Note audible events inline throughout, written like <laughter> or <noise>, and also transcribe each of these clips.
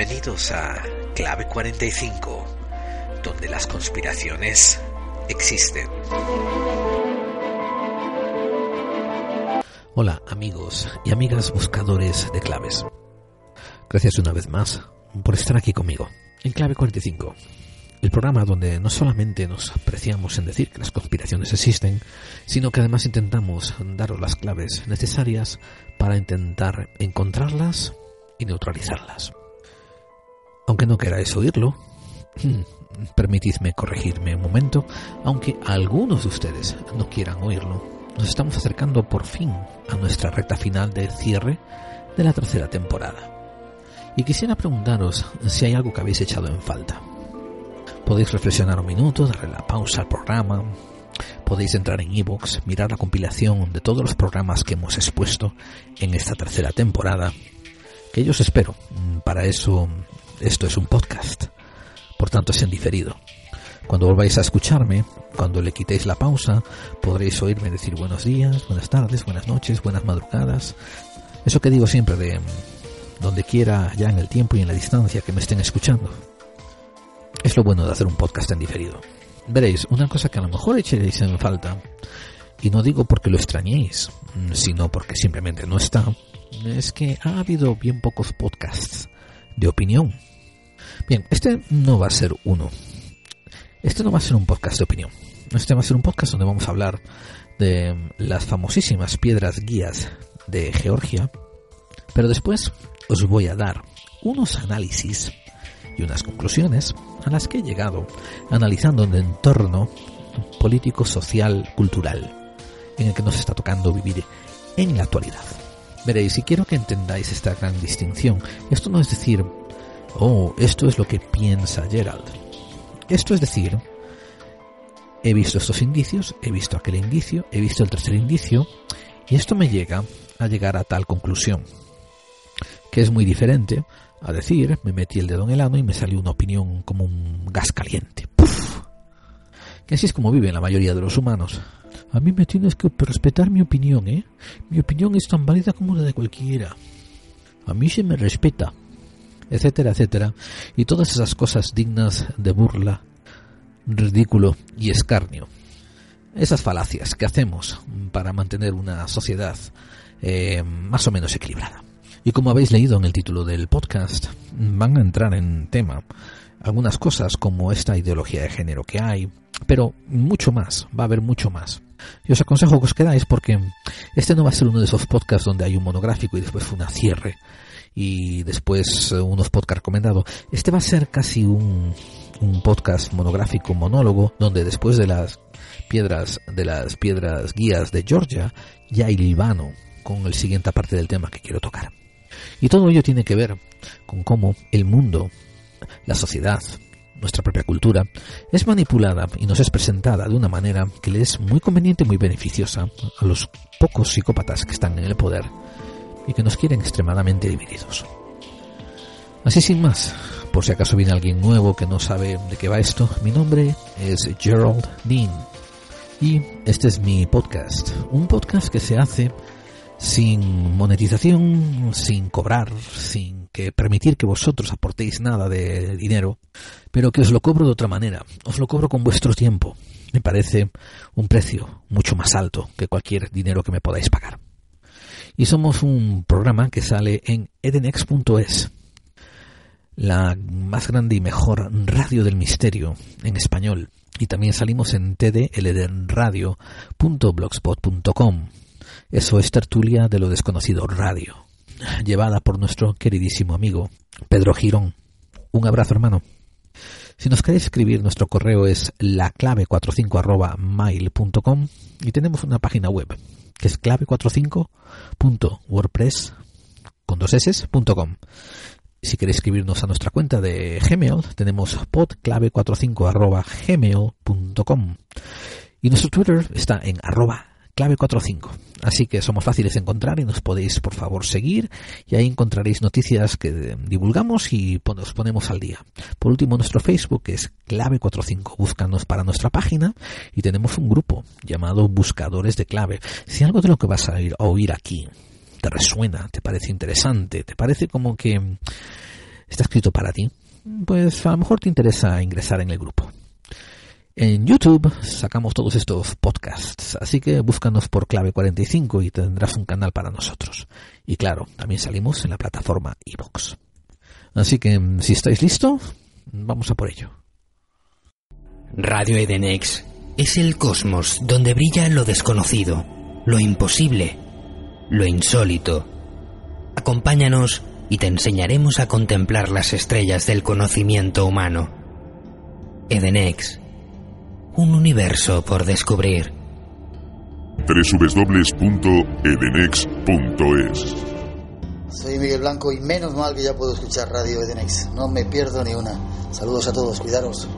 Bienvenidos a Clave 45, donde las conspiraciones existen. Hola amigos y amigas buscadores de claves. Gracias una vez más por estar aquí conmigo en Clave 45, el programa donde no solamente nos apreciamos en decir que las conspiraciones existen, sino que además intentamos daros las claves necesarias para intentar encontrarlas y neutralizarlas. Aunque no queráis oírlo, permitidme corregirme un momento, aunque algunos de ustedes no quieran oírlo, nos estamos acercando por fin a nuestra recta final de cierre de la tercera temporada. Y quisiera preguntaros si hay algo que habéis echado en falta. Podéis reflexionar un minuto, darle la pausa al programa, podéis entrar en iVoox, mirar la compilación de todos los programas que hemos expuesto en esta tercera temporada, que yo os espero. Para eso esto es un podcast, por tanto es en diferido. Cuando volváis a escucharme, cuando le quitéis la pausa, podréis oírme decir buenos días, buenas tardes, buenas noches, buenas madrugadas. Eso que digo siempre de donde quiera, ya en el tiempo y en la distancia que me estén escuchando. Es lo bueno de hacer un podcast en diferido. Veréis, una cosa que a lo mejor echaréis en falta, y no digo porque lo extrañéis, sino porque simplemente no está, es que ha habido bien pocos podcasts de opinión Bien, este no va a ser uno. Este no va a ser un podcast de opinión. Este va a ser un podcast donde vamos a hablar de las famosísimas piedras guías de Georgia. Pero después os voy a dar unos análisis y unas conclusiones a las que he llegado analizando el entorno político, social, cultural en el que nos está tocando vivir en la actualidad. Veréis, y quiero que entendáis esta gran distinción. Esto no es decir Oh, esto es lo que piensa Gerald. Esto es decir, he visto estos indicios, he visto aquel indicio, he visto el tercer indicio, y esto me llega a llegar a tal conclusión, que es muy diferente a decir, me metí el dedo en el ano y me salió una opinión como un gas caliente. ¡Puf! Que así es como viven la mayoría de los humanos. A mí me tienes que respetar mi opinión, ¿eh? Mi opinión es tan válida como la de cualquiera. A mí se me respeta etcétera, etcétera, y todas esas cosas dignas de burla, ridículo y escarnio. Esas falacias que hacemos para mantener una sociedad eh, más o menos equilibrada. Y como habéis leído en el título del podcast, van a entrar en tema algunas cosas como esta ideología de género que hay, pero mucho más, va a haber mucho más. Y os aconsejo que os quedáis porque este no va a ser uno de esos podcasts donde hay un monográfico y después una cierre y después eh, unos podcasts recomendados. Este va a ser casi un, un podcast monográfico, monólogo, donde después de las piedras, de las piedras guías de Georgia, ya hay Libano con el siguiente parte del tema que quiero tocar. Y todo ello tiene que ver con cómo el mundo, la sociedad, nuestra propia cultura, es manipulada y nos es presentada de una manera que le es muy conveniente y muy beneficiosa a los pocos psicópatas que están en el poder y que nos quieren extremadamente divididos. Así sin más, por si acaso viene alguien nuevo que no sabe de qué va esto, mi nombre es Gerald Dean y este es mi podcast, un podcast que se hace sin monetización, sin cobrar, sin que permitir que vosotros aportéis nada de dinero, pero que os lo cobro de otra manera, os lo cobro con vuestro tiempo. Me parece un precio mucho más alto que cualquier dinero que me podáis pagar y somos un programa que sale en edenex.es, la más grande y mejor radio del misterio en español. Y también salimos en tdeledenradio.blogspot.com. Eso es tertulia de lo desconocido radio, llevada por nuestro queridísimo amigo Pedro Girón. Un abrazo, hermano. Si nos queréis escribir, nuestro correo es laclave45 y tenemos una página web que es clave45.wordpress con dos Si queréis escribirnos a nuestra cuenta de Gmail, tenemos podclave45 y nuestro Twitter está en arroba clave45. Así que somos fáciles de encontrar y nos podéis por favor seguir y ahí encontraréis noticias que divulgamos y os ponemos al día. Por último, nuestro Facebook es clave45. Búscanos para nuestra página y tenemos un grupo llamado Buscadores de Clave. Si algo de lo que vas a oír aquí te resuena, te parece interesante, te parece como que está escrito para ti, pues a lo mejor te interesa ingresar en el grupo. En YouTube sacamos todos estos podcasts, así que búscanos por clave 45 y tendrás un canal para nosotros. Y claro, también salimos en la plataforma iVoox. Así que si estáis listos, vamos a por ello. Radio Edenex es el cosmos donde brilla lo desconocido, lo imposible, lo insólito. Acompáñanos y te enseñaremos a contemplar las estrellas del conocimiento humano. Edenex un universo por descubrir. www.edenex.es Soy Miguel Blanco y menos mal que ya puedo escuchar Radio Edenex. No me pierdo ni una. Saludos a todos, cuidaros.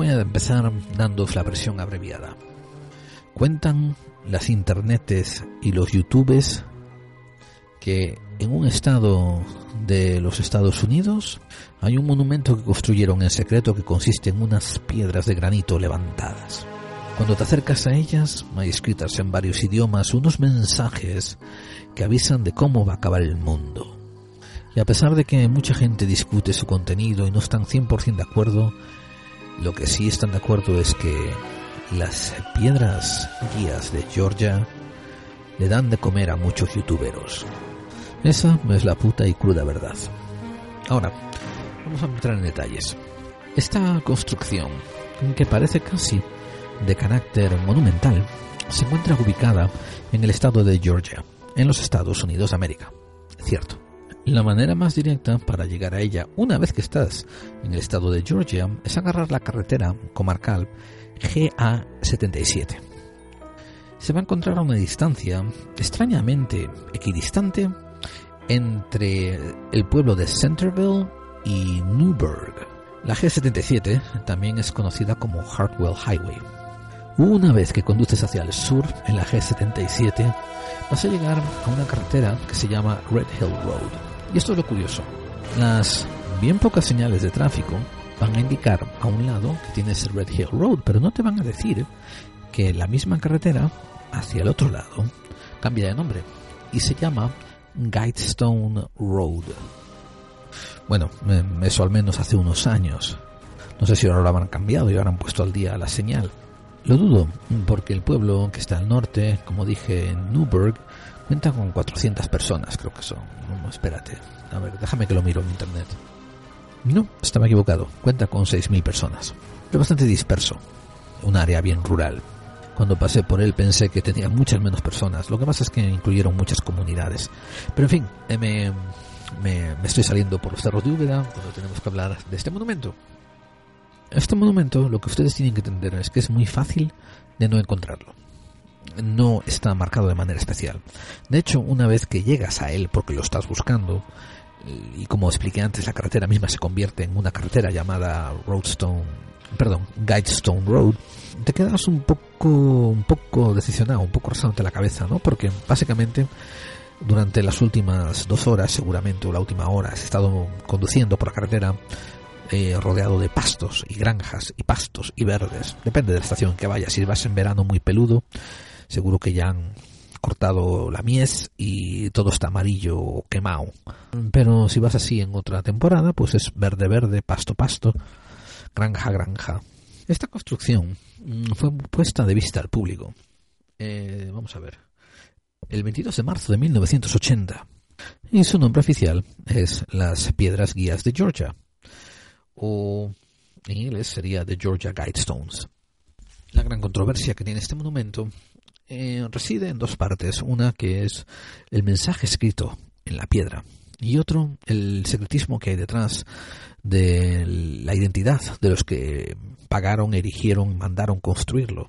Voy a empezar dando la versión abreviada. Cuentan las internetes y los youtubes que en un estado de los Estados Unidos hay un monumento que construyeron en secreto que consiste en unas piedras de granito levantadas. Cuando te acercas a ellas, hay escritas en varios idiomas unos mensajes que avisan de cómo va a acabar el mundo. Y a pesar de que mucha gente discute su contenido y no están 100% de acuerdo, lo que sí están de acuerdo es que las piedras guías de Georgia le dan de comer a muchos youtuberos. Esa es la puta y cruda verdad. Ahora, vamos a entrar en detalles. Esta construcción, que parece casi de carácter monumental, se encuentra ubicada en el estado de Georgia, en los Estados Unidos de América. Cierto. La manera más directa para llegar a ella una vez que estás en el estado de Georgia es agarrar la carretera comarcal GA77. Se va a encontrar a una distancia extrañamente equidistante entre el pueblo de Centerville y Newburgh. La G77 también es conocida como Hartwell Highway. Una vez que conduces hacia el sur en la G77, vas a llegar a una carretera que se llama Red Hill Road y esto es lo curioso. Las bien pocas señales de tráfico van a indicar a un lado que tienes Red Hill Road, pero no te van a decir que la misma carretera hacia el otro lado cambia de nombre y se llama Guidestone Road. Bueno, eso al menos hace unos años. No sé si ahora lo habrán cambiado y ahora han puesto al día la señal. Lo dudo, porque el pueblo que está al norte, como dije, en Newburgh, Cuenta con 400 personas, creo que son. Espérate. A ver, déjame que lo miro en internet. No, estaba equivocado. Cuenta con 6.000 personas. Es bastante disperso. Un área bien rural. Cuando pasé por él pensé que tenía muchas menos personas. Lo que pasa es que incluyeron muchas comunidades. Pero en fin, eh, me, me, me estoy saliendo por los cerros de Úbeda cuando tenemos que hablar de este monumento. Este monumento, lo que ustedes tienen que entender es que es muy fácil de no encontrarlo no está marcado de manera especial. De hecho, una vez que llegas a él porque lo estás buscando, y como expliqué antes, la carretera misma se convierte en una carretera llamada Roadstone, perdón, Guidestone Road, te quedas un poco, un poco decisionado, un poco rozándote la cabeza, ¿no? Porque básicamente durante las últimas dos horas, seguramente, o la última hora, has estado conduciendo por la carretera eh, rodeado de pastos y granjas y pastos y verdes. Depende de la estación que vayas. Si vas en verano muy peludo, seguro que ya han cortado la mies y todo está amarillo quemado. Pero si vas así en otra temporada, pues es verde verde, pasto pasto, granja granja. Esta construcción mm, fue puesta de vista al público. Eh, vamos a ver. El 22 de marzo de 1980. y su nombre oficial es las Piedras Guías de Georgia, o en inglés sería The Georgia Guidestones. La gran controversia que tiene este monumento eh, reside en dos partes. Una que es el mensaje escrito en la piedra y otro el secretismo que hay detrás de la identidad de los que pagaron, erigieron, mandaron construirlo.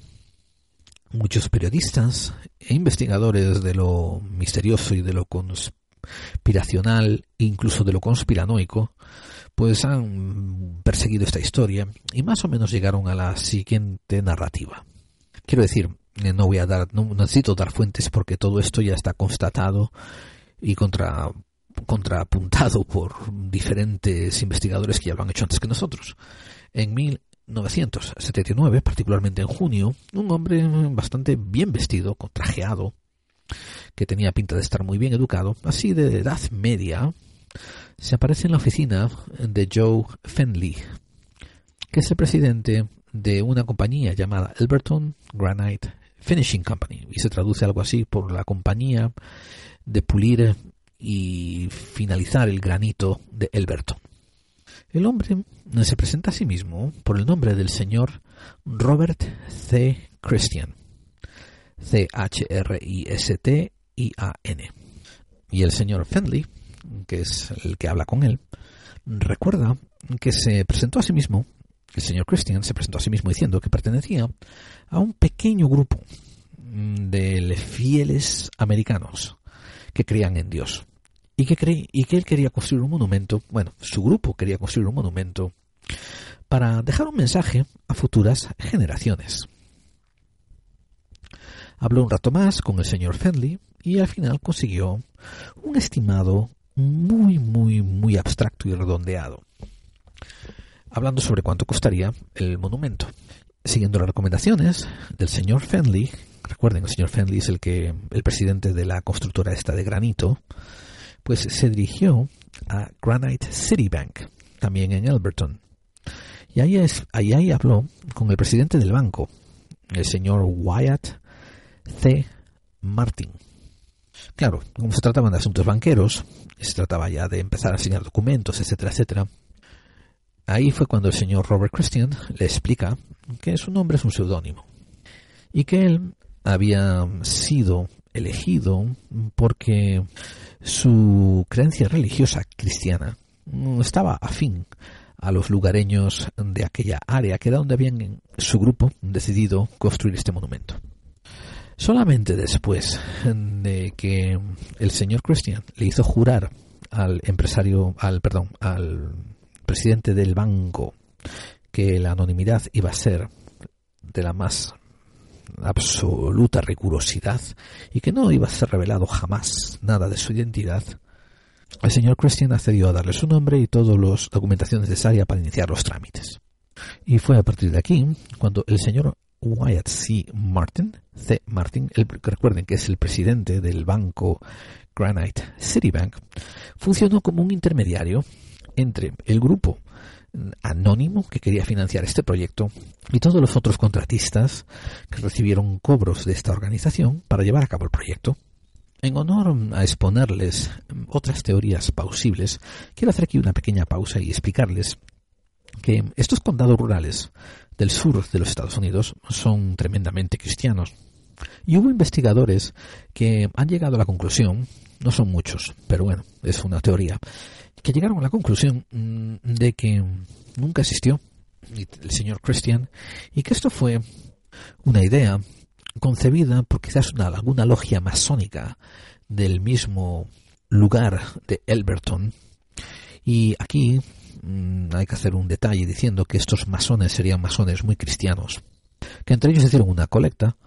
Muchos periodistas e investigadores de lo misterioso y de lo conspiracional, incluso de lo conspiranoico, pues han perseguido esta historia y más o menos llegaron a la siguiente narrativa. Quiero decir, no voy a dar, no necesito dar fuentes porque todo esto ya está constatado y contra, contrapuntado <laughs> por diferentes investigadores que ya lo han hecho antes que nosotros. En 1979, particularmente en junio, un hombre bastante bien vestido, contrajeado, que tenía pinta de estar muy bien educado, así de edad media, se aparece en la oficina de Joe Fenley, que es el presidente de una compañía llamada Elberton Granite Finishing Company, y se traduce algo así por la compañía de pulir y finalizar el granito de Elberton. El hombre se presenta a sí mismo por el nombre del señor Robert C. Christian, C-H-R-I-S-T-I-A-N. Y el señor Fendley, que es el que habla con él, recuerda que se presentó a sí mismo el señor Christian se presentó a sí mismo diciendo que pertenecía a un pequeño grupo de fieles americanos que creían en Dios y que, él quería construir un monumento, bueno, su grupo quería construir un monumento para dejar un mensaje a futuras generaciones. Habló un rato más con el señor Fendley y al final consiguió un estimado muy, muy, muy abstracto y redondeado hablando sobre cuánto costaría el monumento. Siguiendo las recomendaciones del señor Fenley, recuerden, el señor Fenley es el que el presidente de la constructora esta de granito, pues se dirigió a Granite City Bank, también en Elberton. Y ahí, es, ahí, ahí habló con el presidente del banco, el señor Wyatt C. Martin. Claro, como se trataban de asuntos banqueros, se trataba ya de empezar a enseñar documentos, etcétera, etcétera, Ahí fue cuando el señor Robert Christian le explica que su nombre es un seudónimo y que él había sido elegido porque su creencia religiosa cristiana estaba afín a los lugareños de aquella área, que era donde habían su grupo decidido construir este monumento. Solamente después de que el señor Christian le hizo jurar al empresario, al perdón, al presidente del banco que la anonimidad iba a ser de la más absoluta rigurosidad y que no iba a ser revelado jamás nada de su identidad, el señor Christian accedió a darle su nombre y toda la documentación necesaria para iniciar los trámites. Y fue a partir de aquí cuando el señor Wyatt C. Martin, C. Martin, el, recuerden que es el presidente del banco Granite Citibank, funcionó como un intermediario entre el grupo anónimo que quería financiar este proyecto y todos los otros contratistas que recibieron cobros de esta organización para llevar a cabo el proyecto. En honor a exponerles otras teorías plausibles, quiero hacer aquí una pequeña pausa y explicarles que estos condados rurales del sur de los Estados Unidos son tremendamente cristianos. Y hubo investigadores que han llegado a la conclusión, no son muchos, pero bueno, es una teoría, que llegaron a la conclusión mm, de que nunca existió el señor Christian y que esto fue una idea concebida por quizás una, alguna logia masónica del mismo lugar de Elberton. Y aquí mm, hay que hacer un detalle diciendo que estos masones serían masones muy cristianos, que entre ellos hicieron una colecta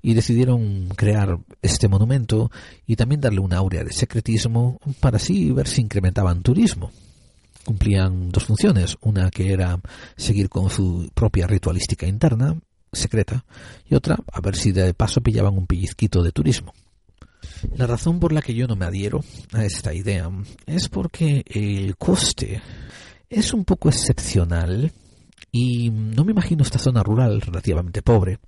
y decidieron crear este monumento y también darle una aurea de secretismo para así ver si incrementaban turismo. Cumplían dos funciones, una que era seguir con su propia ritualística interna, secreta, y otra a ver si de paso pillaban un pellizquito de turismo. La razón por la que yo no me adhiero a esta idea es porque el coste es un poco excepcional y no me imagino esta zona rural relativamente pobre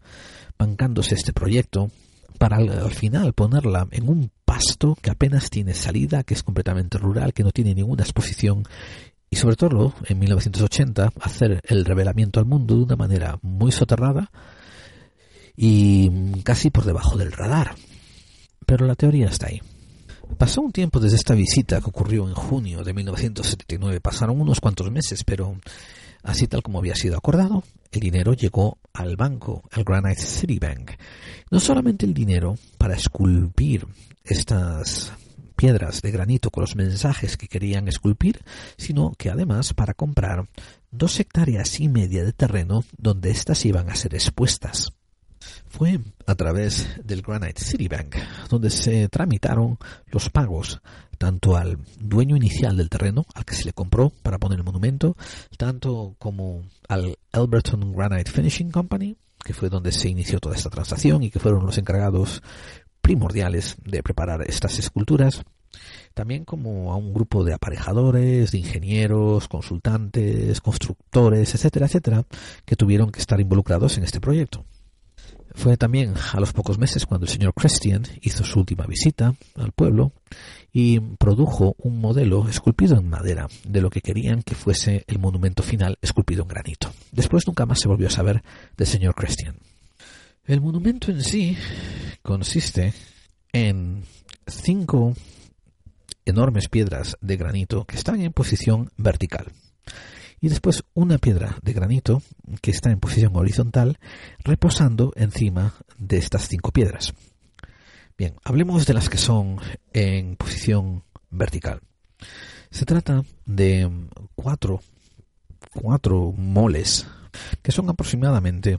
bancándose este proyecto para al, final ponerla en un pasto que apenas tiene salida, que es completamente rural, que no tiene ninguna exposición y sobre todo en 1980 hacer el revelamiento al mundo de una manera muy soterrada y casi por debajo del radar. Pero la teoría está ahí. Pasó un tiempo desde esta visita que ocurrió en junio de 1979. Pasaron unos cuantos meses, pero así tal como había sido acordado, el dinero llegó al banco, al Granite City Bank. No solamente el dinero para esculpir estas piedras de granito con los mensajes que querían esculpir, sino que además para comprar dos hectáreas y media de terreno donde éstas iban a ser expuestas. Fue a través del Granite City Bank donde se tramitaron los pagos tanto al dueño inicial del terreno, al que se le compró para poner el monumento, tanto como al Alberton Granite Finishing Company, que fue donde se inició toda esta transacción y que fueron los encargados primordiales de preparar estas esculturas, también como a un grupo de aparejadores, de ingenieros, consultantes, constructores, etcétera, etcétera, que tuvieron que estar involucrados en este proyecto. Fue también a los pocos meses cuando el señor Christian hizo su última visita al pueblo y produjo un modelo esculpido en madera de lo que querían que fuese el monumento final esculpido en granito. Después nunca más se volvió a saber del señor Christian. El monumento en sí consiste en cinco enormes piedras de granito que están en posición vertical y después una piedra de granito que está en posición horizontal reposando encima de estas cinco piedras. Bien, hablemos de las que son en posición vertical. Se trata de cuatro, cuatro moles que son aproximadamente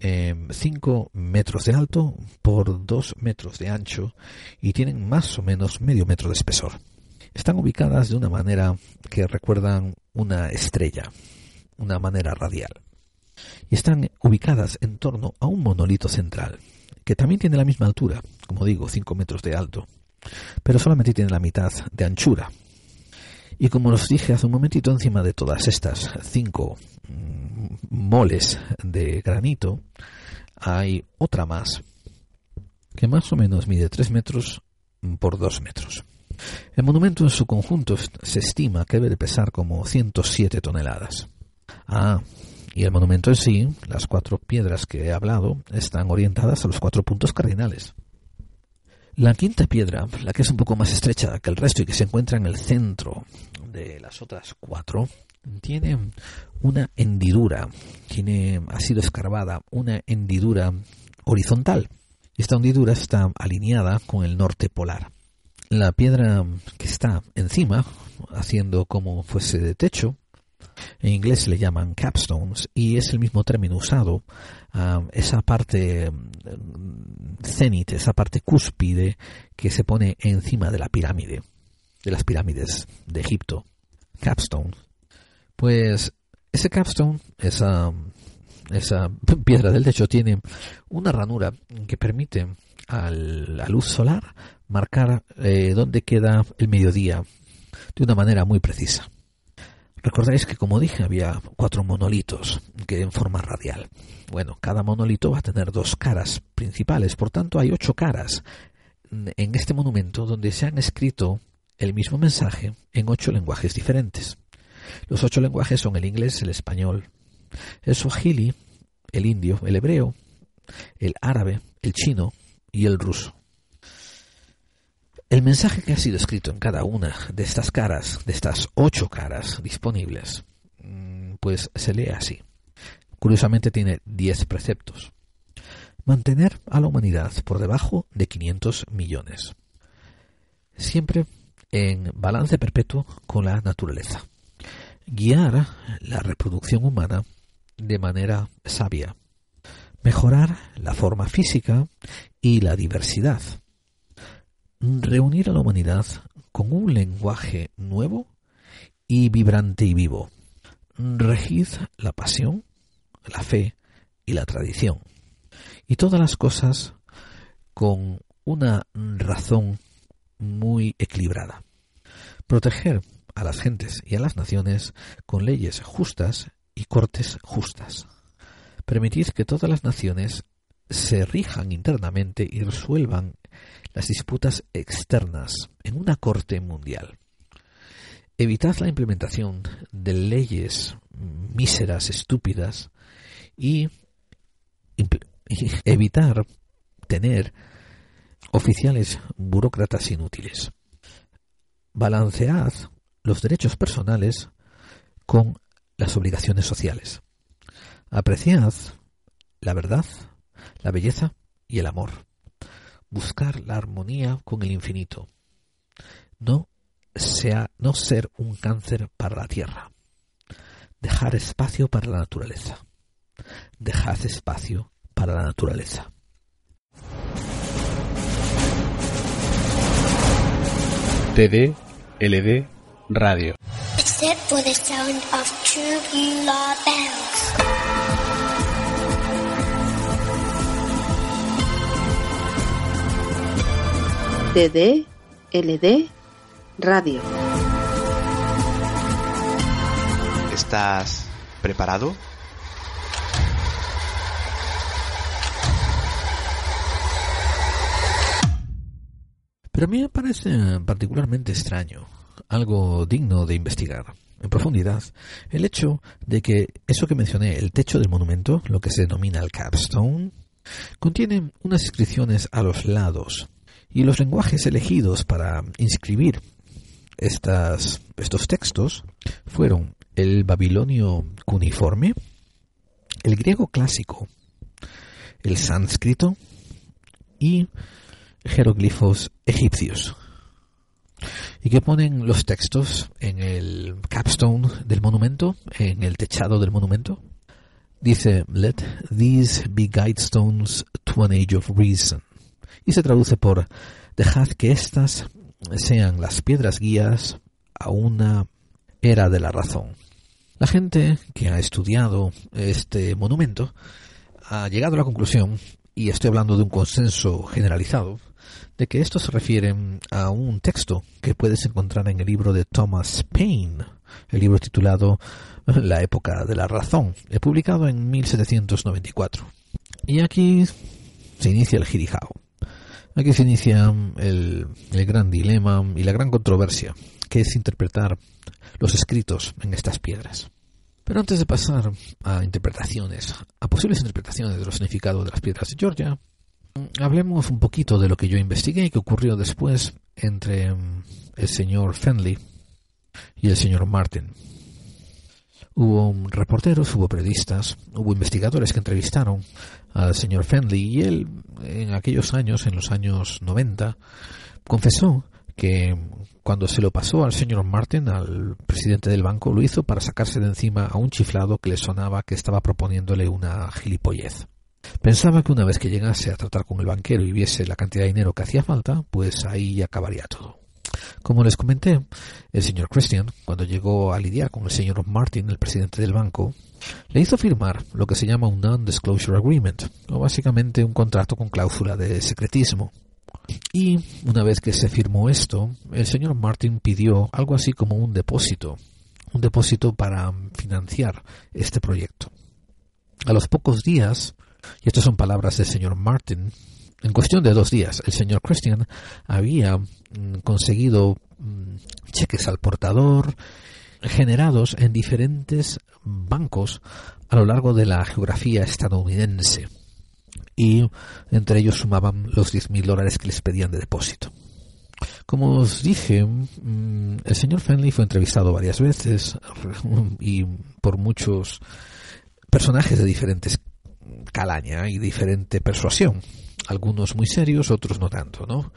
5 em, metros de alto por 2 metros de ancho y tienen más o menos medio metro de espesor. Están ubicadas de una manera que recuerdan una estrella, una manera radial. Y están ubicadas en torno a un monolito central, que también tiene la misma altura, como digo, 5 metros de alto, pero solamente tiene la mitad de anchura. Y como os dije hace un momentito, encima de todas estas cinco mm, moles de granito, hay otra más, que más o menos mide 3 metros por 2 metros. El monumento en su conjunto se estima que debe de pesar como 107 toneladas. Ah, y el monumento en sí, las cuatro piedras que he hablado, están orientadas a los cuatro puntos cardinales. La quinta piedra, la que es un poco más estrecha que el resto y que se encuentra en el centro de las otras cuatro, tiene una hendidura, tiene, ha sido escarbada una hendidura horizontal. Esta hendidura está alineada con el norte polar la piedra que está encima, haciendo como fuese de techo, en inglés le llaman capstones y es el mismo término usado a esa parte mm, cenit, esa parte cúspide que se pone encima de la pirámide, de las pirámides de Egipto. Capstone. Pues ese capstone, esa, esa <laughs> piedra del techo, tiene una ranura que permite a la luz solar marcar eh, dónde queda el mediodía de una manera muy precisa. Recordáis que, como dije, había cuatro monolitos que en forma radial. Bueno, cada monolito va a tener dos caras principales, por tanto hay ocho caras en este monumento donde se han escrito el mismo mensaje en ocho lenguajes diferentes. Los ocho lenguajes son el inglés, el español, el swahili, el indio, el hebreo, el árabe, el chino y el ruso. El mensaje que ha sido escrito en cada una de estas caras, de estas ocho caras disponibles, mm, pues se lee así. Curiosamente tiene diez preceptos. Mantener a la humanidad por debajo de 500 millones. Siempre en balance perpetuo con la naturaleza. Guiar la reproducción humana de manera sabia. Mejorar la forma física y la diversidad reunir a la humanidad con un lenguaje nuevo y vibrante y vivo. Regid la pasión, la fe y la tradición. Y todas las cosas con una razón muy equilibrada. Proteger a las gentes y a las naciones con leyes justas y cortes justas. Permitir que todas las naciones se rijan internamente y resuelvan las disputas externas en una corte mundial. Evitad la implementación de leyes míseras, estúpidas, y, evitar tener oficiales burócratas inútiles. Balancead los derechos personales con las obligaciones sociales. Apreciad la verdad, la belleza y el amor. Buscar la armonía con el infinito. No sea no ser un cáncer para la tierra. Dejar espacio para la naturaleza. Dejad espacio para la naturaleza. TD LD Radio. Except for the sound of true bells. TD LD Radio. ¿Estás preparado? Pero a mí me parece particularmente extraño, algo digno de investigar en profundidad, el hecho de que eso que mencioné, el techo del monumento, lo que se denomina el capstone, contiene unas inscripciones a los lados y los lenguajes elegidos para inscribir estas, estos textos fueron el babilonio cuneiforme, el griego clásico, el sánscrito y jeroglifos egipcios. Y que ponen los textos en el capstone del monumento, en el techado del monumento. Dice, Let these be guidestones to an age of reason. Y se traduce por, Dejad que estas sean las piedras guías a una era de la razón. La gente que ha estudiado este monumento ha llegado a la conclusión, y estoy hablando de un consenso generalizado, de que esto se refiere a un texto que puedes encontrar en el libro de Thomas Paine, el libro titulado La época de la razón, publicado en 1794. Y aquí se inicia el jirijao. Aquí se inicia el, gran dilema y la gran controversia, que es interpretar los escritos en estas piedras. Pero antes de pasar a interpretaciones, a posibles interpretaciones de los significados de las piedras de Georgia, hablemos un poquito de lo que yo investigué y que ocurrió después entre mm, el señor Fenley y el señor Martin. Hubo reporteros, hubo periodistas, hubo investigadores que entrevistaron al señor Fenley y él en aquellos años, en los años 90, confesó que cuando se lo pasó al señor Martin, al presidente del banco, lo hizo para sacarse de encima a un chiflado que le sonaba que estaba proponiéndole una gilipollez. Pensaba que una vez que llegase a tratar con el banquero y viese la cantidad de dinero que hacía falta, pues ahí acabaría todo. Como les comenté, el señor Christian, cuando llegó a lidiar con el señor Martin, el presidente del banco, le hizo firmar lo que se llama un Non-Disclosure Agreement, o básicamente un contrato con cláusula de secretismo. Y una vez que se firmó esto, el señor Martin pidió algo así como un depósito, un depósito para financiar este proyecto. A los pocos días, y estas son palabras del señor Martin, en cuestión de dos días, el señor Christian había mm, conseguido mm, cheques al portador generados en diferentes bancos a lo largo de la geografía estadounidense y entre ellos sumaban los 10.000 dólares que les pedían de depósito. Como os dije, mm, el señor Fenley fue entrevistado varias veces <laughs> y por muchos personajes de diferentes calaña y diferente persuasión. Algunos muy serios, otros no tanto, ¿no?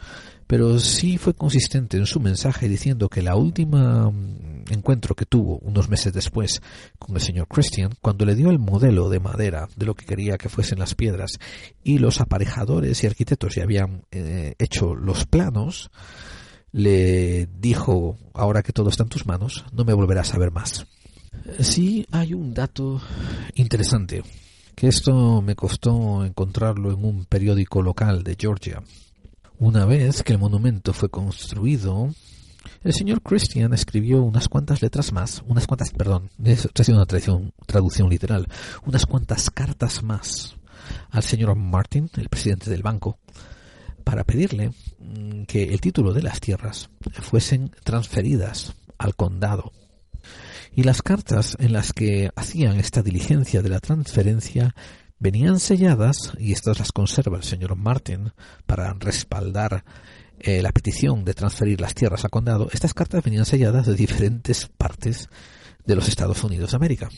Pero sí fue consistente en su mensaje diciendo que la última encuentro que tuvo unos meses después con el señor Christian, cuando le dio el modelo de madera de lo que quería que fuesen las piedras y los aparejadores y arquitectos ya habían eh, hecho los planos, le dijo, ahora que todo está en tus manos, no me volverás a ver más. Sí hay un dato interesante que esto me costó encontrarlo en un periódico local de Georgia. Una vez que el monumento fue construido, el señor Christian escribió unas cuantas letras más, unas cuantas, perdón, una traducción literal, unas cuantas cartas más al señor Martin, el presidente del banco, para pedirle mm, que el título de las tierras fuesen transferidas al condado. Y las cartas en las que hacían esta diligencia de la transferencia venían selladas, y estas las conserva el señor Martin para respaldar eh, la petición de transferir las tierras al condado, estas cartas venían selladas de diferentes partes de los Estados Unidos de América.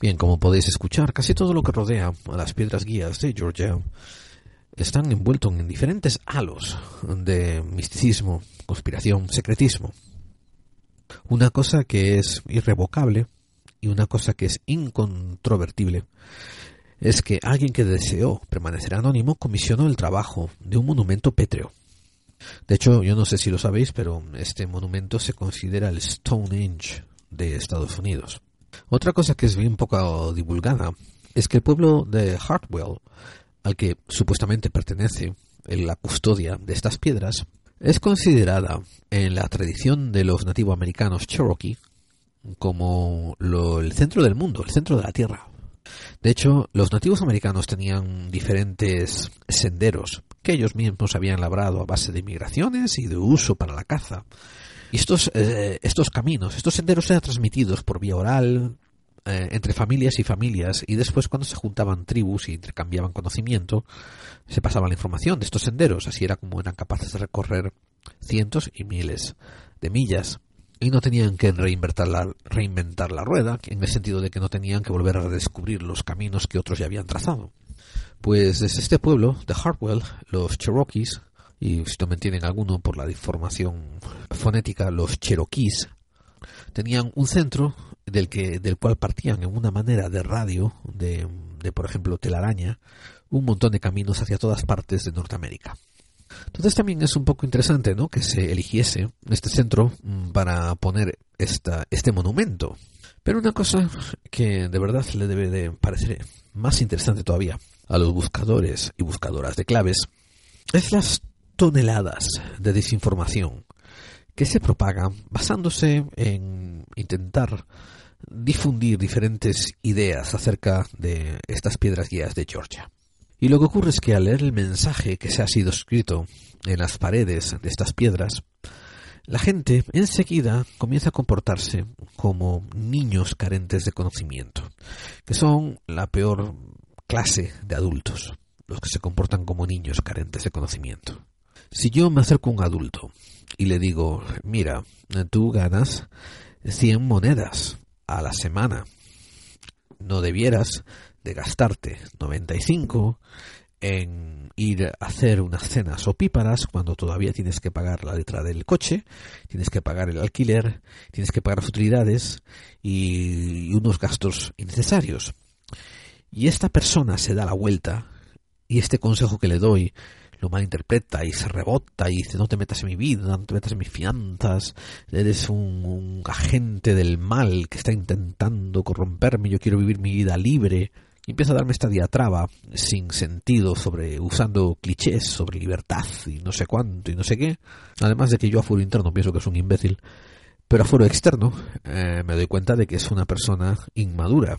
Bien, como podéis escuchar, casi todo lo que rodea a las piedras guías de Georgia están envueltos en diferentes halos de misticismo, conspiración, secretismo. Una cosa que es irrevocable y una cosa que es incontrovertible es que alguien que deseó permanecer anónimo comisionó el trabajo de un monumento pétreo. De hecho, yo no sé si lo sabéis, pero este monumento se considera el Stonehenge de Estados Unidos. Otra cosa que es bien poco divulgada es que el pueblo de Hartwell, al que supuestamente pertenece la custodia de estas piedras, es considerada en la tradición de los nativoamericanos Cherokee como el centro del mundo, el centro de la tierra. De hecho, los nativos americanos tenían diferentes senderos que ellos mismos habían labrado a base de migraciones y de uso para la caza. Y estos, eh, estos caminos, estos senderos eran transmitidos por vía oral, eh, entre familias y familias, y después cuando se juntaban tribus y intercambiaban conocimiento, se pasaba la información de estos senderos, así era como eran capaces de recorrer cientos y miles de millas. Y no tenían que reinventar la, reinventar la rueda, en el sentido de que no tenían que volver a redescubrir los caminos que otros ya habían trazado. Pues desde este pueblo de Hartwell, los Cherokees, y si no me entienden alguno por la deformación fonética, los Cherokees, tenían un centro del, que, del cual partían en una manera de radio, de, de por ejemplo telaraña, un montón de caminos hacia todas partes de Norteamérica. Entonces también es un poco interesante ¿no? que se eligiese este centro mm, para poner esta, este monumento. Pero una cosa que de verdad le debe de parecer más interesante todavía a los buscadores y buscadoras de claves es las toneladas de desinformación que se propagan basándose en intentar difundir diferentes ideas acerca de estas piedras guías de Georgia. Y lo que ocurre es que al leer el mensaje que se ha sido escrito en las paredes de estas piedras, la gente enseguida comienza a comportarse como niños carentes de conocimiento, que son la peor clase de adultos, los que se comportan como niños carentes de conocimiento. Si yo me acerco a un adulto y le digo, mira, tú ganas 100 monedas a la semana, no debieras de gastarte 95 en ir a hacer unas cenas opíparas cuando todavía tienes que pagar la letra del coche, tienes que pagar el alquiler, tienes que pagar las utilidades y unos gastos innecesarios. Y esta persona se da la vuelta y este consejo que le doy lo malinterpreta y se rebota y dice no te metas en mi vida, no te metas en mis finanzas, eres un, agente del mal que está intentando corromperme, yo quiero vivir mi vida libre. Y empieza a darme esta diatraba sin sentido sobre usando clichés sobre libertad y no sé cuánto y no sé qué. Además de que yo a foro interno pienso que es un imbécil, pero a foro externo eh, me doy cuenta de que es una persona inmadura.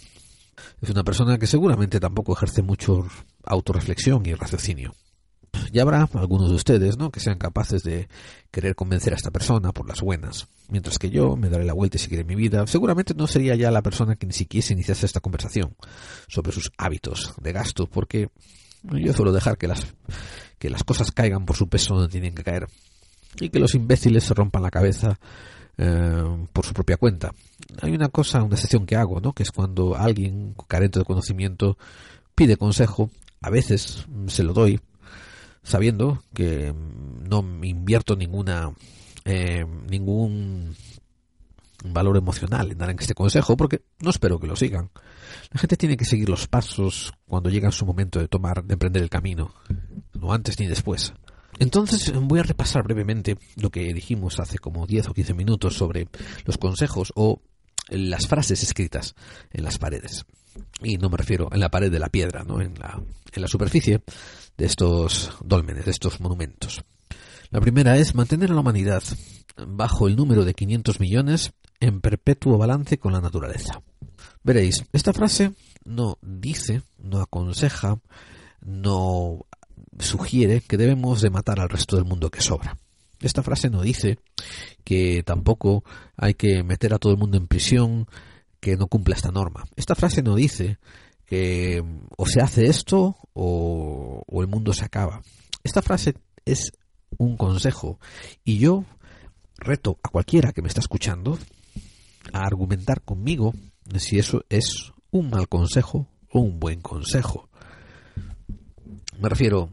Es una persona que seguramente tampoco ejerce mucho autorreflexión y raciocinio. Ya habrá algunos de ustedes, ¿no? Que sean capaces de querer convencer a esta persona por las buenas. Mientras que yo me daré la vuelta y seguiré mi vida. Seguramente no sería ya la persona que ni siquiera iniciase esta conversación sobre sus hábitos de gasto, porque yo suelo dejar que las, que las cosas caigan por su peso donde tienen que caer. Y que los imbéciles se rompan la cabeza eh, por su propia cuenta. Hay una cosa, una excepción que hago, ¿no? Que es cuando alguien carente de conocimiento pide consejo. A veces se lo doy, sabiendo que no invierto ninguna eh, ningún valor emocional en dar en este consejo porque no espero que lo sigan. La gente tiene que seguir los pasos cuando llega su momento de tomar, de emprender el camino, no antes ni después. Entonces voy a repasar brevemente lo que dijimos hace como 10 o 15 minutos sobre los consejos o las frases escritas en las paredes. Y no me refiero en la pared de la piedra, ¿no? en, la, en la superficie, de estos dólmenes, de estos monumentos. La primera es mantener a la humanidad bajo el número de 500 millones en perpetuo balance con la naturaleza. Veréis, esta frase no dice, no aconseja no sugiere que debemos de matar al resto del mundo que sobra. Esta frase no dice que tampoco hay que meter a todo el mundo en prisión que no cumpla esta norma. Esta frase no dice que o se hace esto o, o el mundo se acaba. Esta frase es un consejo y yo reto a cualquiera que me está escuchando a argumentar conmigo si eso es un mal consejo o un buen consejo. Me refiero,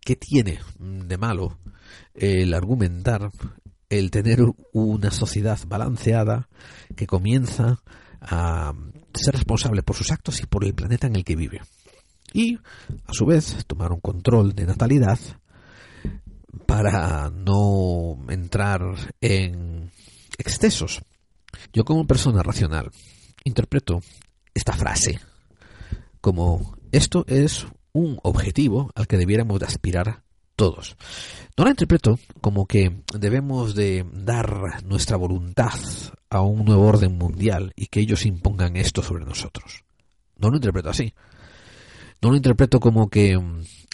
¿qué tiene de malo el argumentar, el tener una sociedad balanceada que comienza a ser responsable por sus actos y por el planeta en el que vive? Y, a su vez, tomar un control de natalidad para no entrar en excesos. Yo como persona racional interpreto esta frase como esto es un objetivo al que debiéramos de aspirar todos. No la interpreto como que debemos de dar nuestra voluntad a un nuevo orden mundial y que ellos impongan esto sobre nosotros. No lo interpreto así. No lo interpreto como que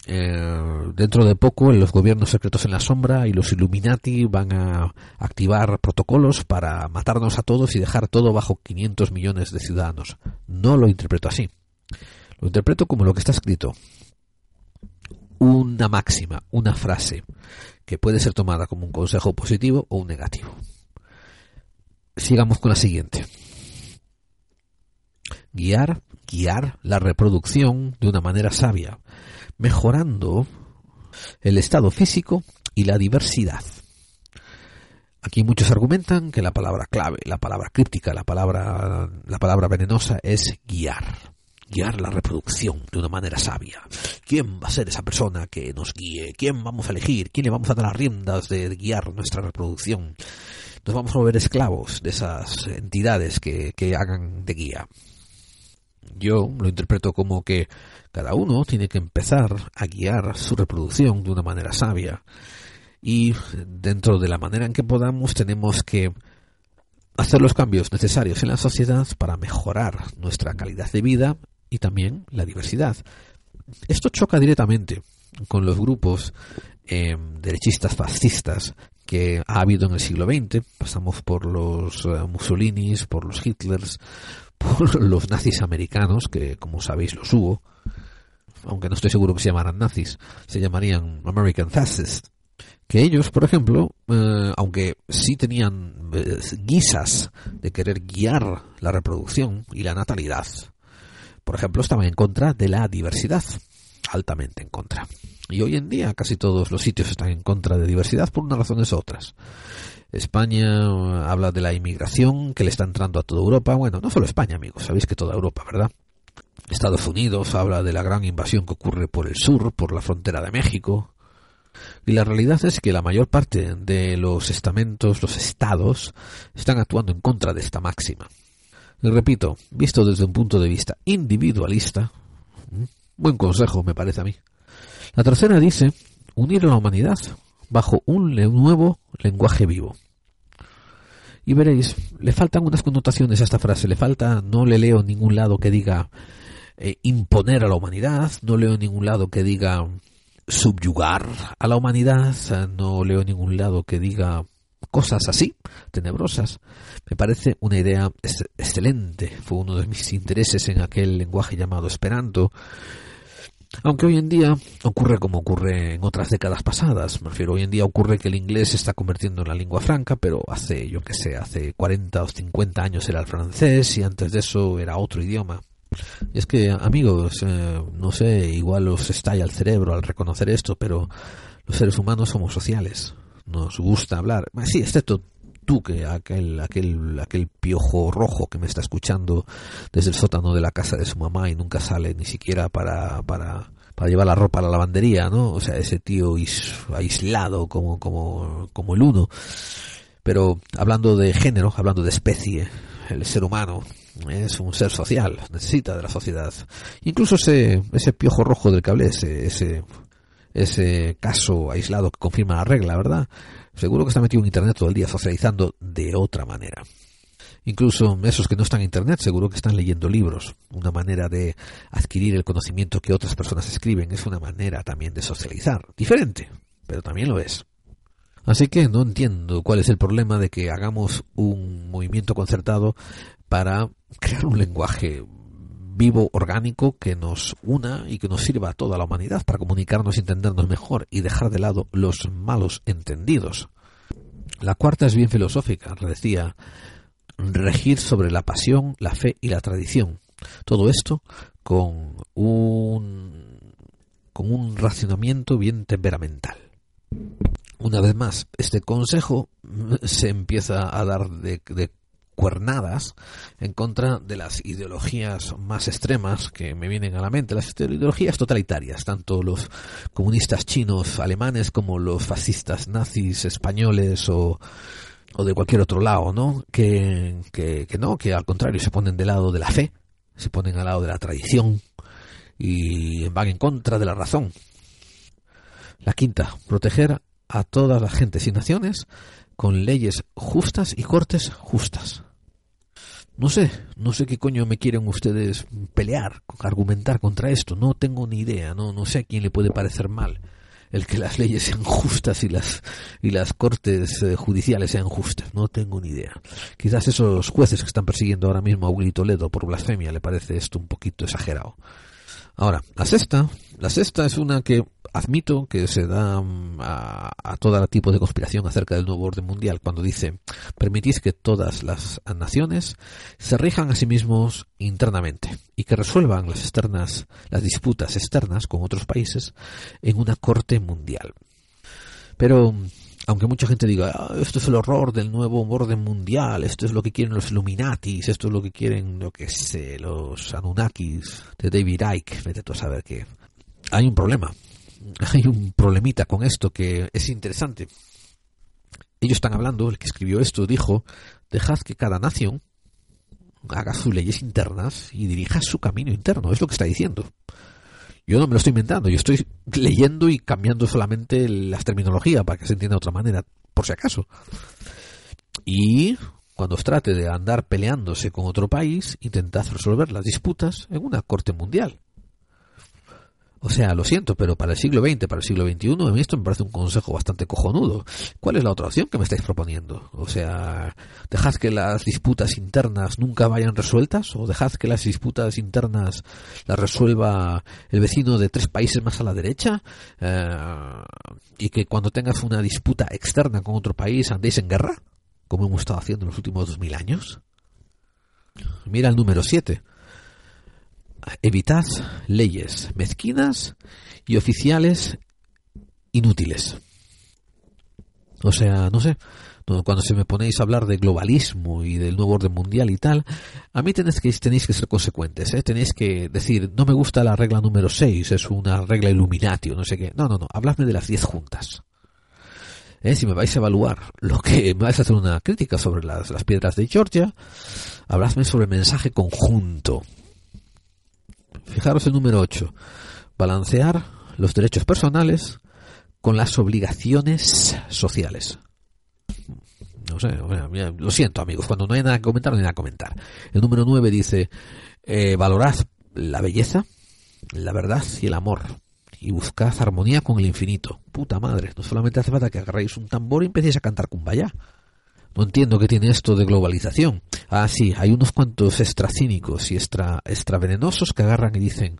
eh, dentro de poco los gobiernos secretos en la sombra y los Illuminati van a activar protocolos para matarnos a todos y dejar todo bajo 500 millones de ciudadanos. No lo interpreto así. Lo interpreto como lo que está escrito. Una máxima, una frase, que puede ser tomada como un consejo positivo o un negativo. Sigamos con la siguiente. Guiar, guiar la reproducción de una manera sabia, mejorando el estado físico y la diversidad. Aquí muchos argumentan que la palabra clave, la palabra críptica, la palabra, la palabra venenosa es guiar guiar la reproducción de una manera sabia. ¿Quién va a ser esa persona que nos guíe? ¿Quién vamos a elegir? ¿Quién le vamos a dar las riendas de guiar nuestra reproducción? Nos vamos a volver esclavos de esas entidades que, que hagan de guía. Yo lo interpreto como que cada uno tiene que empezar a guiar su reproducción de una manera sabia. Y dentro de la manera en que podamos tenemos que hacer los cambios necesarios en la sociedad para mejorar nuestra calidad de vida y también la diversidad. Esto choca directamente con los grupos eh, derechistas fascistas que ha habido en el siglo XX. Pasamos por los uh, Mussolinis, por los Hitlers, <laughs> por los nazis americanos, que como sabéis los hubo, aunque no estoy seguro que se llamaran nazis, se llamarían American Fascists. Que ellos, por ejemplo, eh, aunque sí tenían eh, guisas de querer guiar la reproducción y la natalidad, por ejemplo, estaba en contra de la diversidad, altamente en contra. Y hoy en día casi todos los sitios están en contra de diversidad por unas razones u otras. España habla de la inmigración que le está entrando a toda Europa. Bueno, no solo España, amigos, sabéis que toda Europa, ¿verdad? Estados Unidos habla de la gran invasión que ocurre por el sur, por la frontera de México. Y la realidad es que la mayor parte de los estamentos, los estados, están actuando en contra de esta máxima. Y repito, visto desde un punto de vista individualista, buen consejo me parece a mí. La tercera dice unir a la humanidad bajo un nuevo lenguaje vivo. Y veréis, le faltan unas connotaciones a esta frase, le falta, no le leo ningún lado que diga eh, imponer a la humanidad, no leo en ningún lado que diga subyugar a la humanidad, no leo en ningún lado que diga cosas así, tenebrosas. Me parece una idea excelente. Fue uno de mis intereses en aquel lenguaje llamado Esperanto. Aunque hoy en día ocurre como ocurre en otras décadas pasadas. Me refiero, hoy en día ocurre que el inglés se está convirtiendo en la lengua franca, pero hace, yo que sé, hace 40 o 50 años era el francés y antes de eso era otro idioma. Y es que, amigos, eh, no sé, igual os estalla el cerebro al reconocer esto, pero los seres humanos somos sociales nos gusta hablar. Sí, excepto tú, que aquel, aquel, aquel piojo rojo que me está escuchando desde el sótano de la casa de su mamá y nunca sale ni siquiera para, para, para llevar la ropa a la lavandería, ¿no? O sea, ese tío aislado como, como, como el uno. Pero hablando de género, hablando de especie, el ser humano es un ser social, necesita de la sociedad. Incluso ese, ese piojo rojo del cable, ese, ese ese caso aislado que confirma la regla, ¿verdad? Seguro que está metido en Internet todo el día socializando de otra manera. Incluso esos que no están en Internet seguro que están leyendo libros. Una manera de adquirir el conocimiento que otras personas escriben es una manera también de socializar. Diferente, pero también lo es. Así que no entiendo cuál es el problema de que hagamos un movimiento concertado para crear un lenguaje vivo, orgánico, que nos una y que nos sirva a toda la humanidad para comunicarnos y entendernos mejor y dejar de lado los malos entendidos. La cuarta es bien filosófica, decía, regir sobre la pasión, la fe y la tradición. Todo esto con un, con un racionamiento bien temperamental. Una vez más, este consejo se empieza a dar de, de cuernadas en contra de las ideologías más extremas que me vienen a la mente, las ideologías totalitarias, tanto los comunistas chinos, alemanes, como los fascistas nazis españoles o, o de cualquier otro lado, ¿no? Que, no, que al contrario se ponen del lado de la fe, se ponen al lado de la tradición y van en contra de la razón. La quinta, proteger a todas las gentes y naciones con leyes justas y cortes justas. No sé, no sé qué coño me quieren ustedes pelear, argumentar contra esto. No tengo ni idea, no, no sé a quién le puede parecer mal el que las leyes sean justas y las y las cortes eh, judiciales sean justas. No tengo ni idea. Quizás esos jueces que están persiguiendo ahora mismo a Willy Toledo por blasfemia le parece esto un poquito exagerado. Ahora, la sexta, la sexta es una que admito que se da mm, a, a, todo tipo de conspiración acerca del nuevo orden mundial cuando dice permitís que todas las naciones se rijan a sí mismos internamente y que resuelvan las externas las disputas externas con otros países en una corte mundial. Pero aunque mucha gente diga, ah, esto es el horror del nuevo orden mundial, esto es lo que quieren los Illuminatis, esto es lo que quieren, lo que sé, los Anunnakis de David Icke, vete tú a saber que hay un problema, <laughs> hay un problemita con esto que es interesante. Ellos están hablando, el que escribió esto dijo, dejad que cada nación haga sus leyes internas y dirija su camino interno, es lo que está diciendo. Yo no me lo estoy inventando, yo estoy leyendo y cambiando solamente las terminologías para que se entienda de otra manera, por si acaso. Y cuando os trate de andar peleándose con otro país, intentad resolver las disputas en una corte mundial. O sea, lo siento, pero para el siglo XX, para el siglo XXI, esto me parece un consejo bastante cojonudo. ¿Cuál es la otra opción que me estáis proponiendo? O sea, ¿dejad que las disputas internas nunca vayan resueltas? ¿O dejad que las disputas internas las resuelva el vecino de tres países más a la derecha? Eh, y que cuando tengas una disputa externa con otro país andéis en guerra, como hemos estado haciendo en los últimos dos mil años. Mira el número 7 evitad leyes mezquinas y oficiales inútiles. O sea, no sé, cuando se me ponéis a hablar de globalismo y del nuevo orden mundial y tal, a mí tenéis que, tenéis que ser consecuentes, ¿eh? tenéis que decir, no me gusta la regla número 6, es una regla Illuminati no sé qué. No, no, no, habladme de las 10 juntas. ¿Eh? Si me vais a evaluar lo que <laughs> me vais a hacer una crítica sobre las, las piedras de Georgia, habladme sobre el mensaje conjunto. Fijaros el número 8. Balancear los derechos personales con las obligaciones sociales. No sé, lo siento amigos, cuando no hay nada que comentar, no hay nada que comentar. El número 9 dice, eh, valorad la belleza, la verdad y el amor. Y buscad armonía con el infinito. Puta madre, no solamente hace falta que agarréis un tambor y empecéis a cantar kumbaya. Entiendo qué tiene esto de globalización. Ah, sí, hay unos cuantos extra cínicos y extra, extra venenosos que agarran y dicen,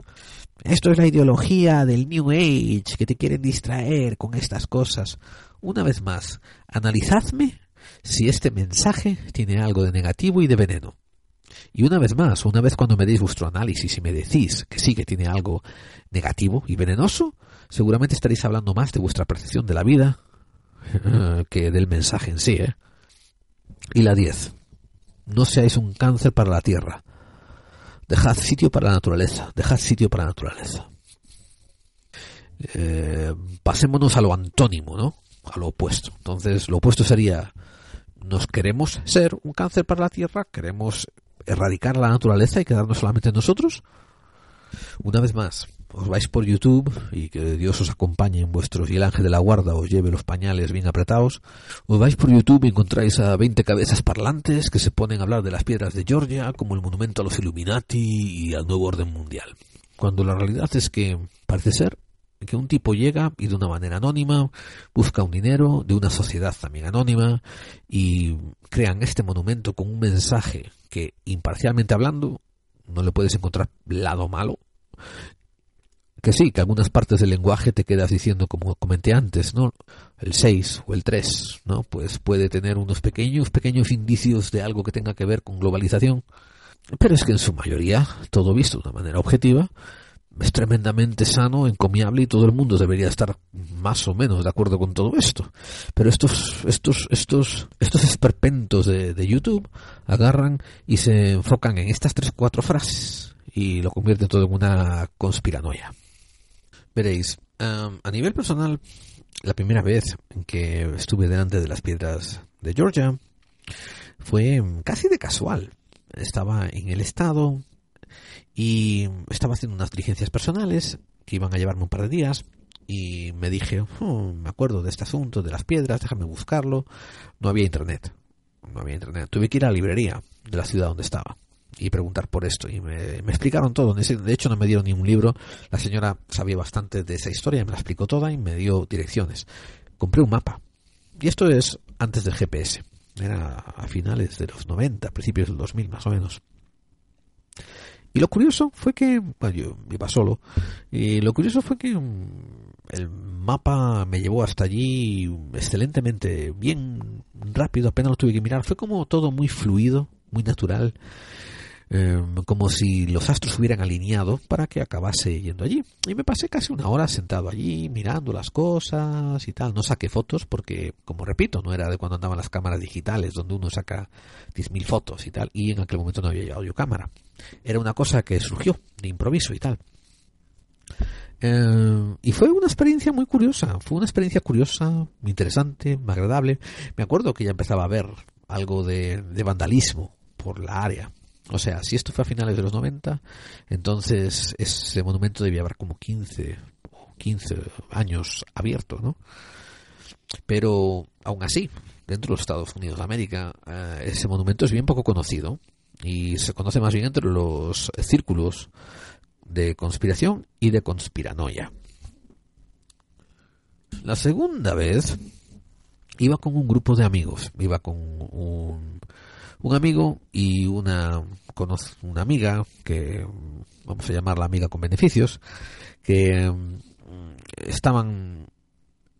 esto es la ideología del New Age, que te quieren distraer con estas cosas. Una vez más, analizadme si este mensaje tiene algo de negativo y de veneno. Y una vez más, una vez cuando me deis vuestro análisis y me decís que sí que tiene algo negativo y venenoso, seguramente estaréis hablando más de vuestra percepción de la vida <laughs> que del mensaje en sí, ¿eh? Y la 10. No seáis un cáncer para la tierra. Dejad sitio para la naturaleza. Dejad sitio para la naturaleza. Eh, pasémonos a lo antónimo, ¿no? A lo opuesto. Entonces, lo opuesto sería, nos queremos ser un cáncer para la tierra, queremos erradicar la naturaleza y quedarnos solamente nosotros. Una vez más, os vais por YouTube y que Dios os acompañe en vuestros y el ángel de la guarda os lleve los pañales bien apretados, os vais por YouTube y encontráis a 20 cabezas parlantes que se ponen a hablar de las piedras de Georgia como el monumento a los Illuminati y al nuevo orden mundial. Cuando la realidad es que parece ser que un tipo llega y de una manera anónima busca un dinero de una sociedad también anónima y crean este monumento con un mensaje que imparcialmente hablando no le puedes encontrar lado malo que sí, que algunas partes del lenguaje te quedas diciendo como comenté antes, ¿no? El 6 o el 3, ¿no? Pues puede tener unos pequeños, pequeños indicios de algo que tenga que ver con globalización, pero es que en su mayoría, todo visto de una manera objetiva, es tremendamente sano, encomiable y todo el mundo debería estar más o menos de acuerdo con todo esto. Pero estos, estos, estos, estos esperpentos de, de YouTube agarran y se enfocan en estas tres, cuatro frases y lo convierten todo en una conspiranoia. Veréis, um, a nivel personal, la primera vez que estuve delante de las piedras de Georgia fue casi de casual. Estaba en el estado y estaba haciendo unas diligencias personales que iban a llevarme un par de días y me dije, oh, me acuerdo de este asunto de las piedras, déjame buscarlo. No había internet. No había internet. Tuve que ir a la librería de la ciudad donde estaba y preguntar por esto. Y me, explicaron todo. De hecho, no me dieron ni un libro. La señora sabía bastante de esa historia, me la explicó toda y me dio direcciones. Compré un mapa. Y esto es antes del GPS. Era a finales de los 90, principios del 2000 más o menos. Y lo curioso fue que, bueno, yo iba solo, y lo curioso fue que mm, el mapa me llevó hasta allí excelentemente, bien rápido, apenas lo tuve que mirar, fue como todo muy fluido, muy natural, Em, como si los astros hubieran alineado para que acabase yendo allí. Y me pasé casi una hora sentado allí, mirando las cosas y tal. No saqué fotos porque, como repito, no era de cuando andaban las cámaras digitales, donde uno saca 10.000 fotos y tal, y en aquel momento no había yo cámara. Era una cosa que surgió de improviso y tal. Em, y fue una experiencia muy curiosa, fue una experiencia curiosa, interesante, agradable. Me acuerdo que ya empezaba a ver algo de vandalismo por la área. O sea, si esto fue a finales de los 90, entonces ese monumento debía haber como 15 o 15 años abierto, ¿no? Pero aún así, dentro de los Estados Unidos de América, eh, ese monumento es bien poco conocido y se conoce más bien entre los círculos de conspiración y de conspiranoia. La segunda vez iba con un grupo de amigos, iba con un un amigo y una, una amiga, que vamos a llamarla amiga con beneficios, que mm, estaban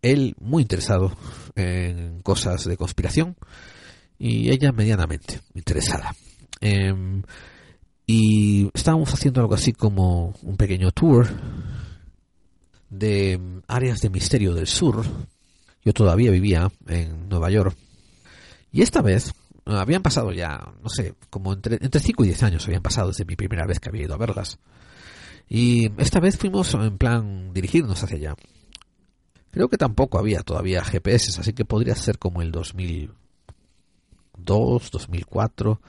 él muy interesado en cosas de conspiración y ella medianamente interesada. Em, y estábamos haciendo algo así como un pequeño tour de áreas de misterio del sur. Yo todavía vivía en Nueva York. Y esta vez habían pasado ya, no sé, como entre, entre 5 y 10 años habían pasado desde mi primera vez que había ido a verlas. Y esta vez fuimos en plan dirigirnos hacia allá. Creo que tampoco había todavía GPS, así que podría ser como el 2002, 2004.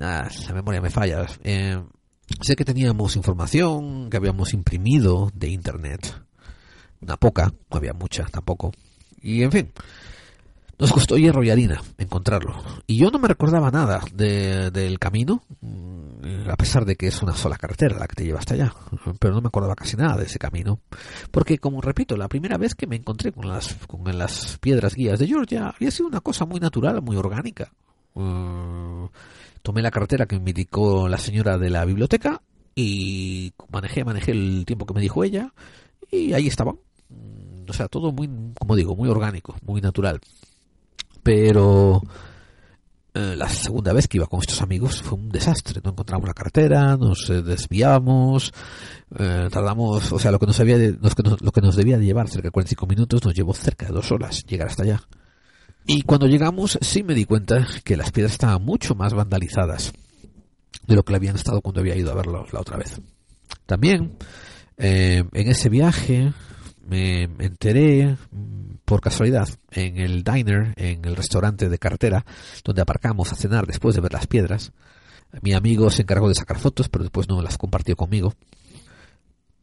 Ah, la memoria me falla. Eh, sé que teníamos información que habíamos imprimido de Internet. Una poca, no había mucha tampoco. Y en fin, nos costó hierro y harina encontrarlo. Y yo no me recordaba nada del camino, mm, a pesar de que es una sola carretera la que te lleva hasta allá. Pero no me acordaba casi nada de ese camino. Porque, como repito, la primera vez que me encontré con las, con las piedras guías de Georgia había sido una cosa muy natural, muy orgánica. Mm, tomé la carretera que me indicó la señora de la biblioteca y manejé, manejé el tiempo que me dijo ella y ahí estaba. Mm, o sea, todo muy, como digo, muy orgánico, muy natural pero eh, la segunda vez que iba con estos amigos fue un desastre. No encontramos la carretera, nos eh, desviamos, eh, tardamos, o sea, lo que nos había lo que nos debía de llevar cerca de 45 minutos nos llevó cerca de dos horas llegar hasta allá. Y cuando llegamos sí me di cuenta que las piedras estaban mucho más vandalizadas de lo que habían estado cuando había ido a verlo la otra vez. También en ese viaje me enteré por casualidad en el diner, en el restaurante de carretera, donde aparcamos a cenar después de ver las piedras. Mi amigo se encargó de sacar fotos, pero después no las compartió conmigo.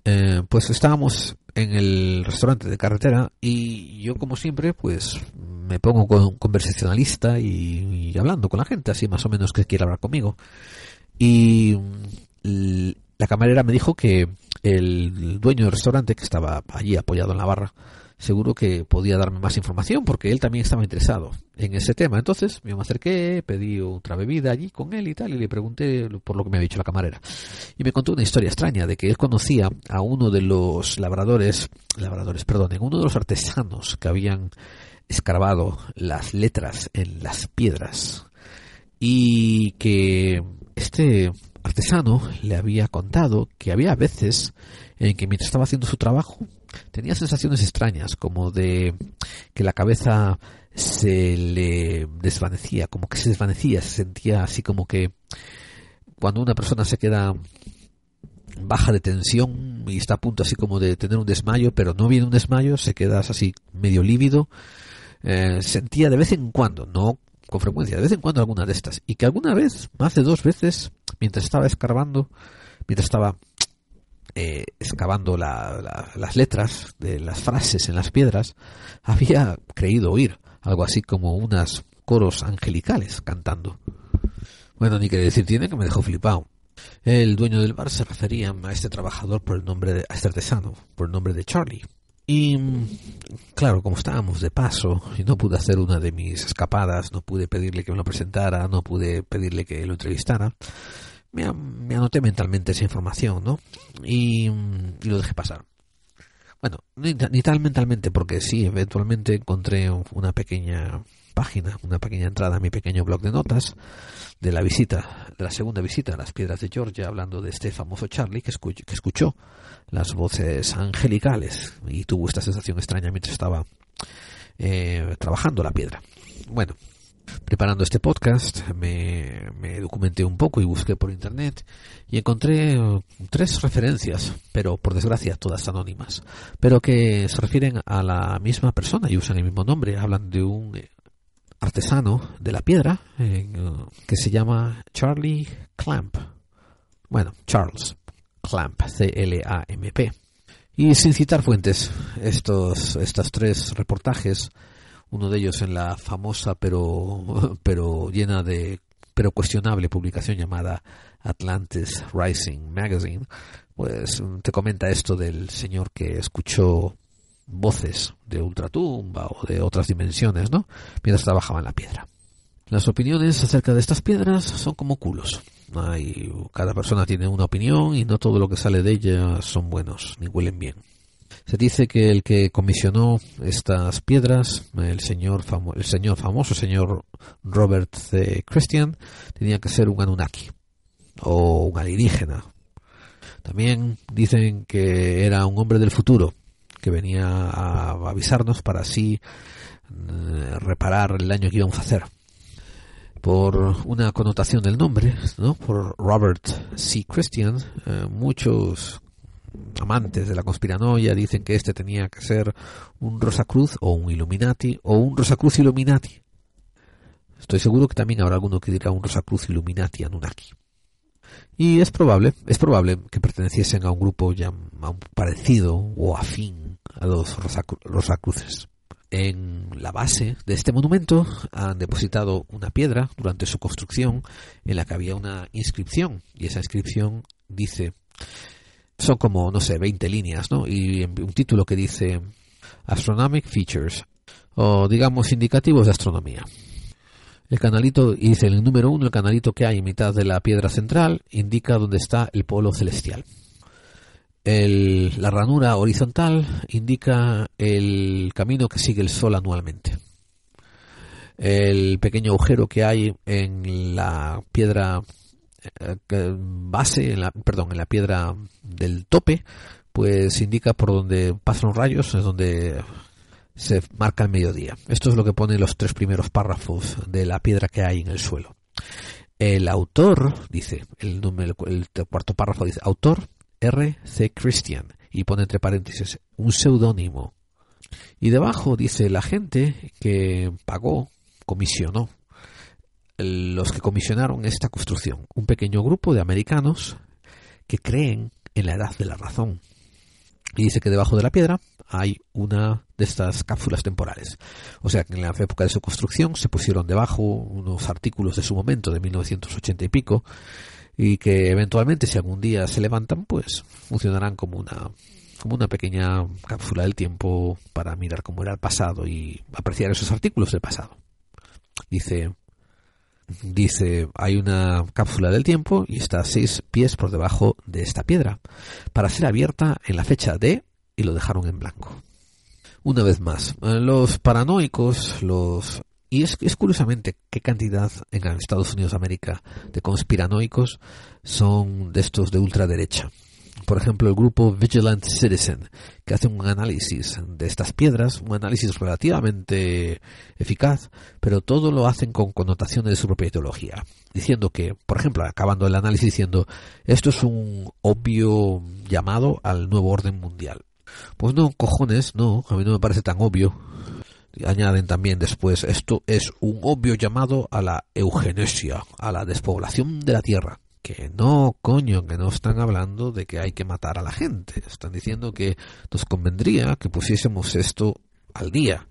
eh, pues estábamos en el restaurante de carretera y yo como siempre pues me pongo con conversacionalista y, y hablando con la gente así más o menos que quiere hablar conmigo y mm, la camarera me dijo que el dueño del restaurante que estaba allí apoyado en la barra seguro que podía darme más información porque él también estaba interesado en ese tema. Entonces me acerqué, pedí otra bebida allí con él y tal y le pregunté por lo que me había dicho la camarera. Y me contó una historia extraña de que él conocía a uno de los labradores, labradores, perdón, en uno de los artesanos que habían escarbado las letras en las piedras y que este artesano le había contado que había veces en que mientras estaba haciendo su trabajo tenía sensaciones extrañas, como de que la cabeza se le desvanecía, como que se desvanecía, se sentía así como que cuando una persona se queda baja de tensión y está a punto así como de tener un desmayo, pero no viene un desmayo, se queda así medio lívido, eh, sentía de vez en cuando, no con frecuencia, de vez en cuando alguna de estas, y que alguna vez, más de dos veces, mientras estaba escarbando, mientras estaba eh, excavando las letras de las frases en las piedras, había creído oír algo así como unas coros angelicales cantando. Bueno, ni que decir tiene que me dejó flipado. El dueño del bar se refería a este trabajador por el nombre de, a este artesano, por el nombre de Charlie. Y claro, como estábamos de paso y no pude hacer una de mis escapadas, no pude pedirle que me lo presentara, no pude pedirle que lo entrevistara, me, anoté mentalmente esa información, ¿no? Y, lo dejé pasar. Bueno, ni, ni, tal mentalmente, porque sí, eventualmente encontré una pequeña página, una pequeña entrada a mi pequeño blog de notas de la visita, de la segunda visita a las piedras de Georgia, hablando de este famoso Charlie que, que escuchó las voces angelicales y tuvo esta sensación extraña mientras estaba eh, trabajando la piedra. Bueno, preparando este podcast me, documenté un poco y busqué por internet y encontré uh, tres referencias, pero por desgracia todas anónimas, pero que se refieren a la misma persona y usan el mismo nombre. Hablan de un eh, artesano de la piedra uh, que se llama Charlie Clamp. Bueno, Charles Clamp, C-L-A-M-P. Y sin citar fuentes, estos, estos tres reportajes uno de ellos en la famosa pero, <laughs> pero llena de pero cuestionable publicación llamada Atlantis Rising Magazine, pues te comenta esto del señor que escuchó voces de ultratumba o de otras dimensiones, ¿no? Mientras trabajaba en la piedra. Las opiniones acerca de estas piedras son como culos. Hay, cada persona tiene una opinión y no todo lo que sale de ellas son buenos ni huelen bien. Se dice que el que comisionó estas piedras, el señor, el señor famoso, señor Robert C. Christian, tenía que ser un Anunnaki o un alienígena. También dicen que era un hombre del futuro que venía a avisarnos para así eh, reparar el daño que íbamos a hacer. Por una connotación del nombre, ¿no? por Robert C. Christian, eh, muchos amantes de la conspiranoia dicen que este tenía que ser un Rosacruz o un Illuminati o un Rosacruz Illuminati. Estoy seguro que también habrá alguno que dirá un Rosacruz Illuminati Anunnaki. Y es probable, es probable que perteneciesen a un grupo ya parecido o afín a los Rosacruces. En la base de este monumento han depositado una piedra durante su construcción en la que había una inscripción y esa inscripción dice son como, no sé, 20 líneas, ¿no? Y un título que dice Astronomic Features, o digamos indicativos de astronomía. El canalito, dice el número uno, el canalito que hay en mitad de la piedra central, indica dónde está el polo celestial. La ranura horizontal indica el camino que sigue el Sol anualmente. El pequeño agujero que hay en la piedra eh, base, en la, perdón, en la piedra del tope, pues indica por donde pasan los rayos, es donde se marca el mediodía. Esto es lo que pone los tres primeros párrafos de la piedra que hay en el suelo. El autor, dice, el, número, el cuarto párrafo dice, autor R. C. Christian, y pone entre paréntesis un seudónimo. Y debajo dice la gente que pagó, comisionó los que comisionaron esta construcción, un pequeño grupo de americanos que creen en la edad de la razón. Y dice que debajo de la piedra hay una de estas cápsulas temporales. O sea que en la época de su construcción se pusieron debajo unos artículos de su momento, de 1980 y pico, y que eventualmente si algún día se levantan, pues funcionarán como una como una pequeña cápsula del tiempo para mirar cómo era el pasado y apreciar esos artículos del pasado. Dice dice hay una cápsula del tiempo y está a seis pies por debajo de esta piedra para ser abierta en la fecha de y lo dejaron en blanco. Una vez más, los paranoicos, los y es, es, curiosamente qué cantidad en Estados Unidos de América de conspiranoicos son de estos de ultraderecha. Por ejemplo, el grupo Vigilant Citizen, que hace un análisis de estas piedras, un análisis relativamente eficaz, pero todo lo hacen con connotaciones de su propia ideología, diciendo que, por ejemplo, acabando el análisis diciendo, esto es un obvio llamado al nuevo orden mundial. Pues no, cojones, no, a mí no me parece tan obvio. Añaden también después, esto es un obvio llamado a la eugenesia, a la despoblación de la Tierra. Que no, coño, que no están hablando de que hay que matar a la gente. Están diciendo que nos convendría que pusiésemos esto al día.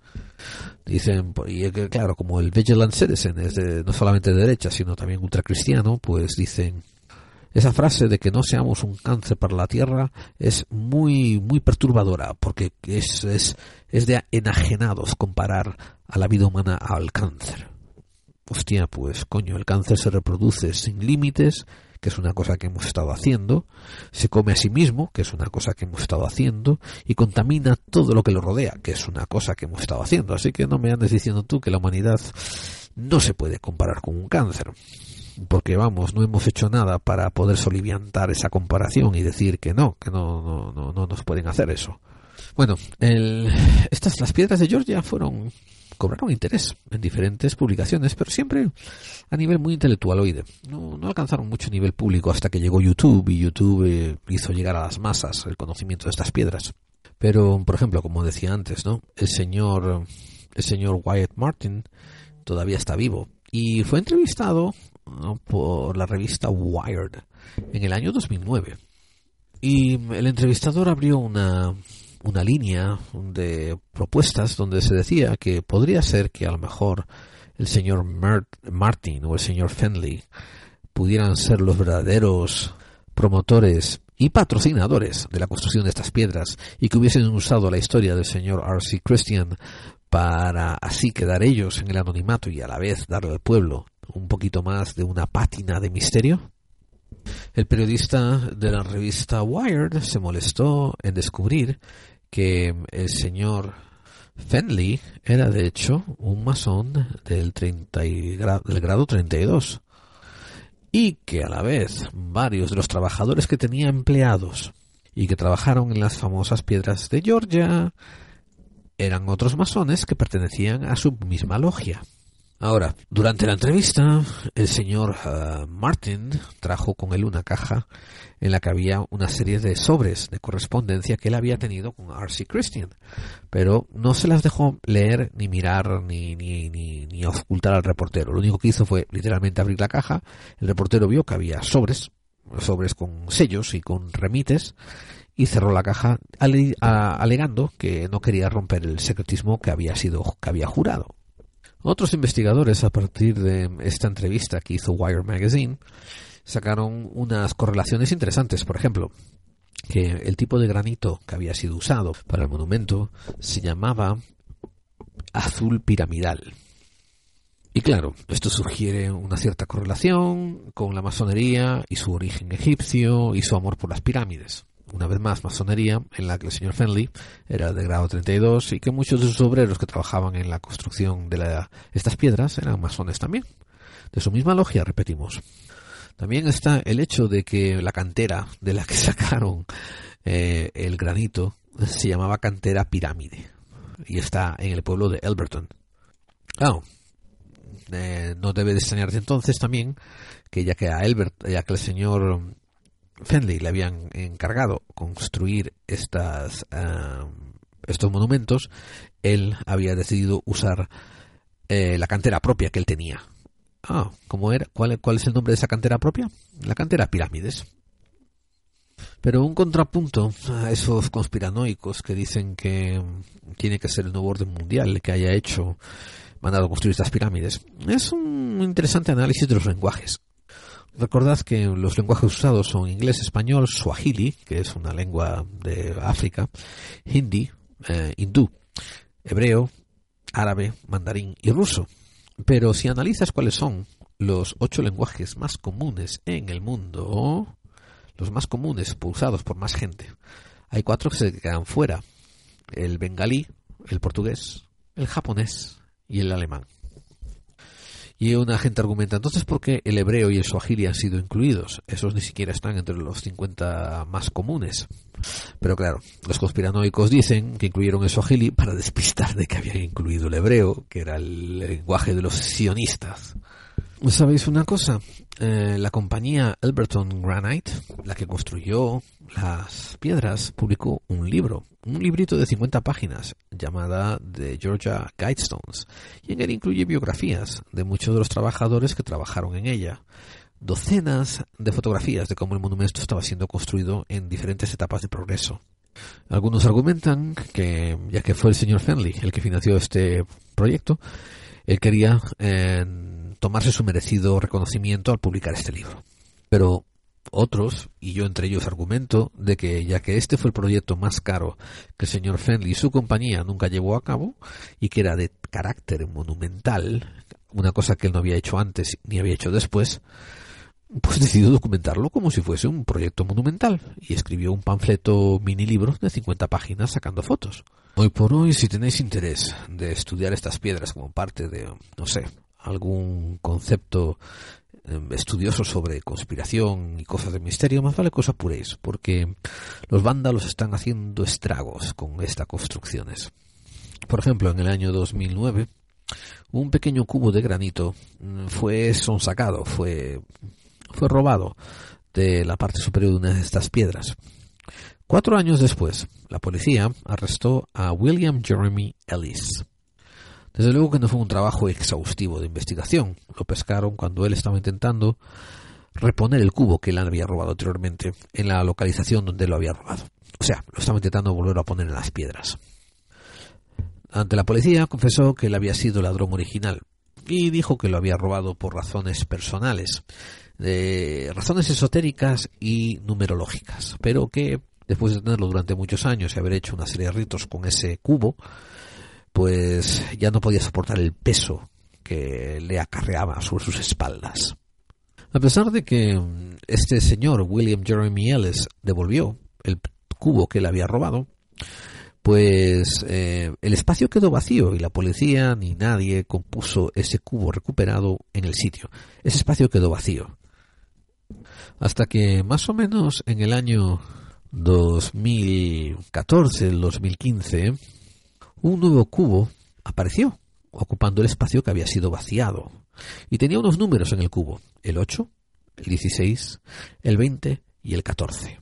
Dicen, y que claro, como el Vigilant Citizen es de, no solamente de derecha, sino también ultracristiano, pues dicen, esa frase de que no seamos un cáncer para la tierra es muy muy perturbadora porque es, es, es de enajenados comparar a la vida humana al cáncer. Hostia, pues coño, el cáncer se reproduce sin límites, que es una cosa que hemos estado haciendo, se come a sí mismo, que es una cosa que hemos estado haciendo, y contamina todo lo que lo rodea, que es una cosa que hemos estado haciendo. Así que no me andes diciendo tú que la humanidad no se puede comparar con un cáncer porque vamos, no hemos hecho nada para poder soliviantar esa comparación y decir que no, que no, no, no, no nos pueden hacer eso. Bueno, el, estas, las piedras de Georgia fueron, cobraron interés en diferentes publicaciones, pero siempre a nivel muy intelectual, oíde. No, no alcanzaron mucho nivel público hasta que llegó YouTube y YouTube eh, hizo llegar a las masas el conocimiento de estas piedras. Pero, por ejemplo, como decía antes, ¿no? El señor, el señor Wyatt Martin todavía está vivo y fue entrevistado por la revista Wired en el año 2009. Y el entrevistador abrió una, una línea de propuestas donde se decía que podría ser que a lo mejor el señor Martin o el señor Fenley pudieran ser los verdaderos promotores y patrocinadores de la construcción de estas piedras y que hubiesen usado la historia del señor R.C. Christian para así quedar ellos en el anonimato y a la vez darle al pueblo un poquito más de una pátina de misterio? El periodista de la revista Wired se molestó en descubrir que el señor Fenley era de hecho un masón del, 30 del grado 32 y que a la vez varios de los trabajadores que tenía empleados y que trabajaron en las famosas piedras de Georgia eran otros masones que pertenecían a su misma logia. Ahora, durante la entrevista, el señor uh, Martin trajo con él una caja en la que había una serie de sobres de correspondencia que él había tenido con R.C. Christian, pero no se las dejó leer, ni mirar, ni, ni, ni, ni ocultar al reportero. Lo único que hizo fue literalmente abrir la caja. El reportero vio que había sobres, sobres con sellos y con remites, y cerró la caja alegando que no quería romper el secretismo que había sido que había jurado. Otros investigadores, a partir de esta entrevista que hizo Wire Magazine, sacaron unas correlaciones interesantes. Por ejemplo, que el tipo de granito que había sido usado para el monumento se llamaba azul piramidal. Y claro, esto sugiere una cierta correlación con la masonería y su origen egipcio y su amor por las pirámides una vez más, masonería, en la que el señor Fenley era de grado 32 y que muchos de sus obreros que trabajaban en la construcción de estas piedras eran masones también. De su misma logia, repetimos. También está el hecho de que la cantera de la que <laughs> sacaron eh, el granito se llamaba cantera pirámide y está en el pueblo de Elberton. Claro, eh, no debe de extrañarse entonces también que ya que a Elbert, ya que el señor Fenley le habían encargado construir estas, estos monumentos, él había decidido usar eh, la cantera propia que él tenía. Ah, ¿cómo era? ¿Cuál, ¿Cuál es el nombre de esa cantera propia? La cantera Pirámides. Pero un contrapunto a esos conspiranoicos que dicen que tiene que ser el nuevo orden mundial el que haya hecho, mandado construir estas pirámides, es un interesante análisis de los lenguajes. Recordad que los lenguajes usados son inglés, español, swahili, que es una lengua de África, hindi, eh, hindú, hebreo, árabe, mandarín y ruso. Pero si analizas cuáles son los ocho lenguajes más comunes en el mundo, los más comunes usados por más gente, hay cuatro que se quedan fuera. El bengalí, el portugués, el japonés y el alemán. Y una gente argumenta, entonces, ¿por qué el hebreo y el swahili han sido incluidos? Esos ni siquiera están entre los 50 más comunes. Pero claro, los conspiranoicos dicen que incluyeron el swahili para despistar de que habían incluido el hebreo, que era el lenguaje de los sionistas. ¿Sabéis una cosa? Eh, la compañía Alberton Granite, la que construyó las piedras, publicó un libro, un librito de 50 páginas, llamada The Georgia Guidestones, y en él incluye biografías de muchos de los trabajadores que trabajaron en ella, docenas de fotografías de cómo el monumento estaba siendo construido en diferentes etapas de progreso. Algunos argumentan que, ya que fue el señor Fenley el que financió este proyecto, él quería eh, tomarse su merecido reconocimiento al publicar este libro. Pero otros, y yo entre ellos argumento, de que ya que este fue el proyecto más caro que el señor Fenley y su compañía nunca llevó a cabo, y que era de carácter monumental, una cosa que él no había hecho antes ni había hecho después, pues decidió documentarlo como si fuese un proyecto monumental y escribió un panfleto mini libro de 50 páginas sacando fotos. Hoy por hoy, si tenéis interés de estudiar estas piedras como parte de, no sé, algún concepto em, estudioso sobre conspiración y cosas de misterio, más vale que os apuréis, porque los vándalos están haciendo estragos con estas construcciones. Por ejemplo, en el año 2009, un pequeño cubo de granito mm, fue sonsacado, fue, fue robado de la parte superior de una de estas piedras. Cuatro años después, la policía arrestó a William Jeremy Ellis, desde luego que no fue un trabajo exhaustivo de investigación. Lo pescaron cuando él estaba intentando reponer el cubo que él había robado anteriormente en la localización donde lo había robado. O sea, lo estaba intentando volver a poner en las piedras. Ante la policía confesó que él había sido ladrón original y dijo que lo había robado por razones personales, de razones esotéricas y numerológicas, pero que después de tenerlo durante muchos años y haber hecho una serie de ritos con ese cubo, pues ya no podía soportar el peso que le acarreaba sobre sus espaldas. A pesar de que este señor William Jeremy Ellis devolvió el cubo que le había robado, pues eh, el espacio quedó vacío y la policía ni nadie compuso ese cubo recuperado en el sitio. Ese espacio quedó vacío. Hasta que más o menos en el año 2014, el 2015, un nuevo cubo apareció, ocupando el espacio que había sido vaciado. Y tenía unos números en el cubo, el 8, el 16, el 20 y el 14.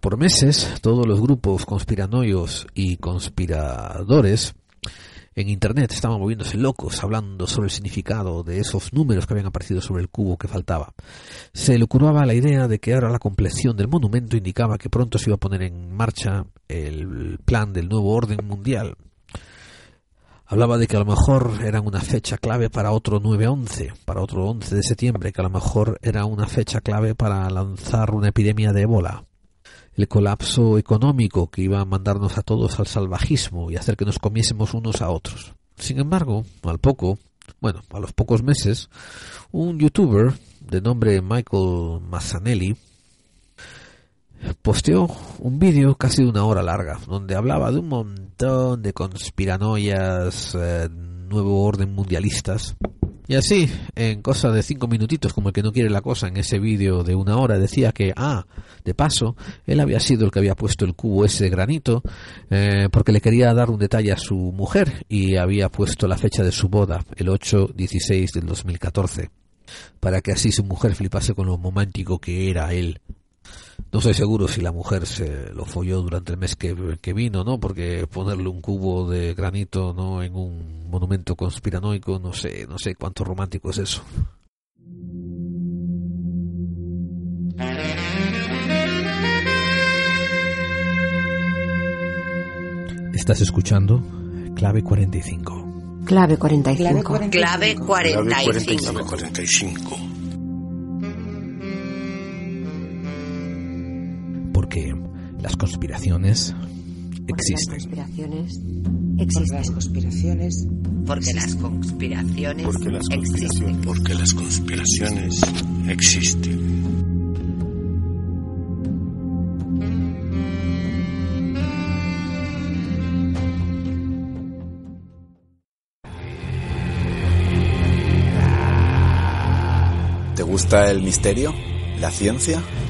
Por meses, todos los grupos conspiranoios y conspiradores en Internet estaban moviéndose locos hablando sobre el significado de esos números que habían aparecido sobre el cubo que faltaba. Se le curaba la idea de que ahora la compleción del monumento indicaba que pronto se iba a poner en marcha el plan del nuevo orden mundial, hablaba de que a lo mejor eran una fecha clave para otro 9-11, para otro 11 de septiembre, que a lo mejor era una fecha clave para lanzar una epidemia de ébola. El colapso económico que iba a mandarnos a todos al salvajismo y hacer que nos comiésemos unos a otros. Sin embargo, al poco, bueno, a los pocos meses, un youtuber de nombre Michael Mazzanelli posteó un vídeo casi de una hora larga, donde hablaba de un montón de conspiranoias, eh, nuevo orden mundialistas. Y así, en cosa de cinco minutitos, como el que no quiere la cosa, en ese vídeo de una hora, decía que, ah, de paso, él había sido el que había puesto el cubo ese granito, eh, porque le quería dar un detalle a su mujer y había puesto la fecha de su boda, el 8-16 del 2014, para que así su mujer flipase con lo romántico que era él no estoy seguro si la mujer se lo folló durante el mes que, que, vino, ¿no? Porque ponerle un cubo de granito, ¿no? En un monumento conspiranoico, no sé, no sé cuánto romántico es eso. Estás escuchando Clave 45. Clave 45. Clave 45. Clave 45. Clave 45. Porque las conspiraciones existen. Conspiraciones Porque existen. las conspiraciones. Porque las conspiraciones Porque las existen. porque las conspiraciones existen. ¿Te gusta el misterio? ¿La ciencia?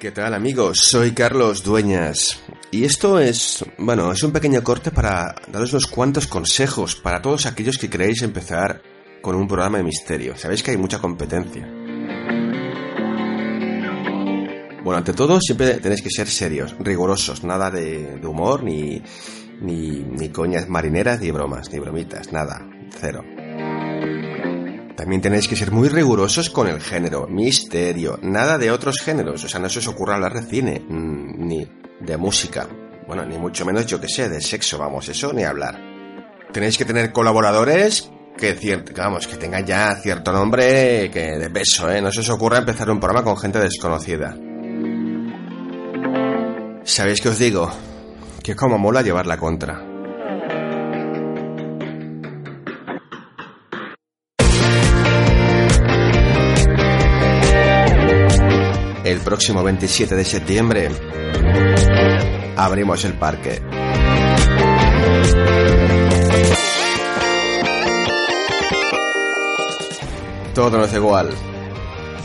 ¿Qué tal amigos? Soy Carlos Dueñas y esto es, bueno, es un pequeño corte para daros unos cuantos consejos para todos aquellos que queréis empezar con un programa de misterio. Sabéis que hay mucha competencia. Bueno, ante todo siempre tenéis que ser serios, rigurosos, nada de, de humor, ni, ni, ni coñas marineras, ni bromas, ni bromitas, nada, cero. También tenéis que ser muy rigurosos con el género, misterio, nada de otros géneros, o sea, no se os ocurra hablar de cine, mm, ni de música, bueno, ni mucho menos yo que sé, de sexo, vamos, eso ni hablar. Tenéis que tener colaboradores que, cier- que, vamos, que tengan ya cierto nombre que de peso, ¿eh? No se os ocurra empezar un programa con gente desconocida. ¿Sabéis qué os digo? Que como mola llevar la contra. El próximo 27 de septiembre abrimos el parque. Todo nos da igual.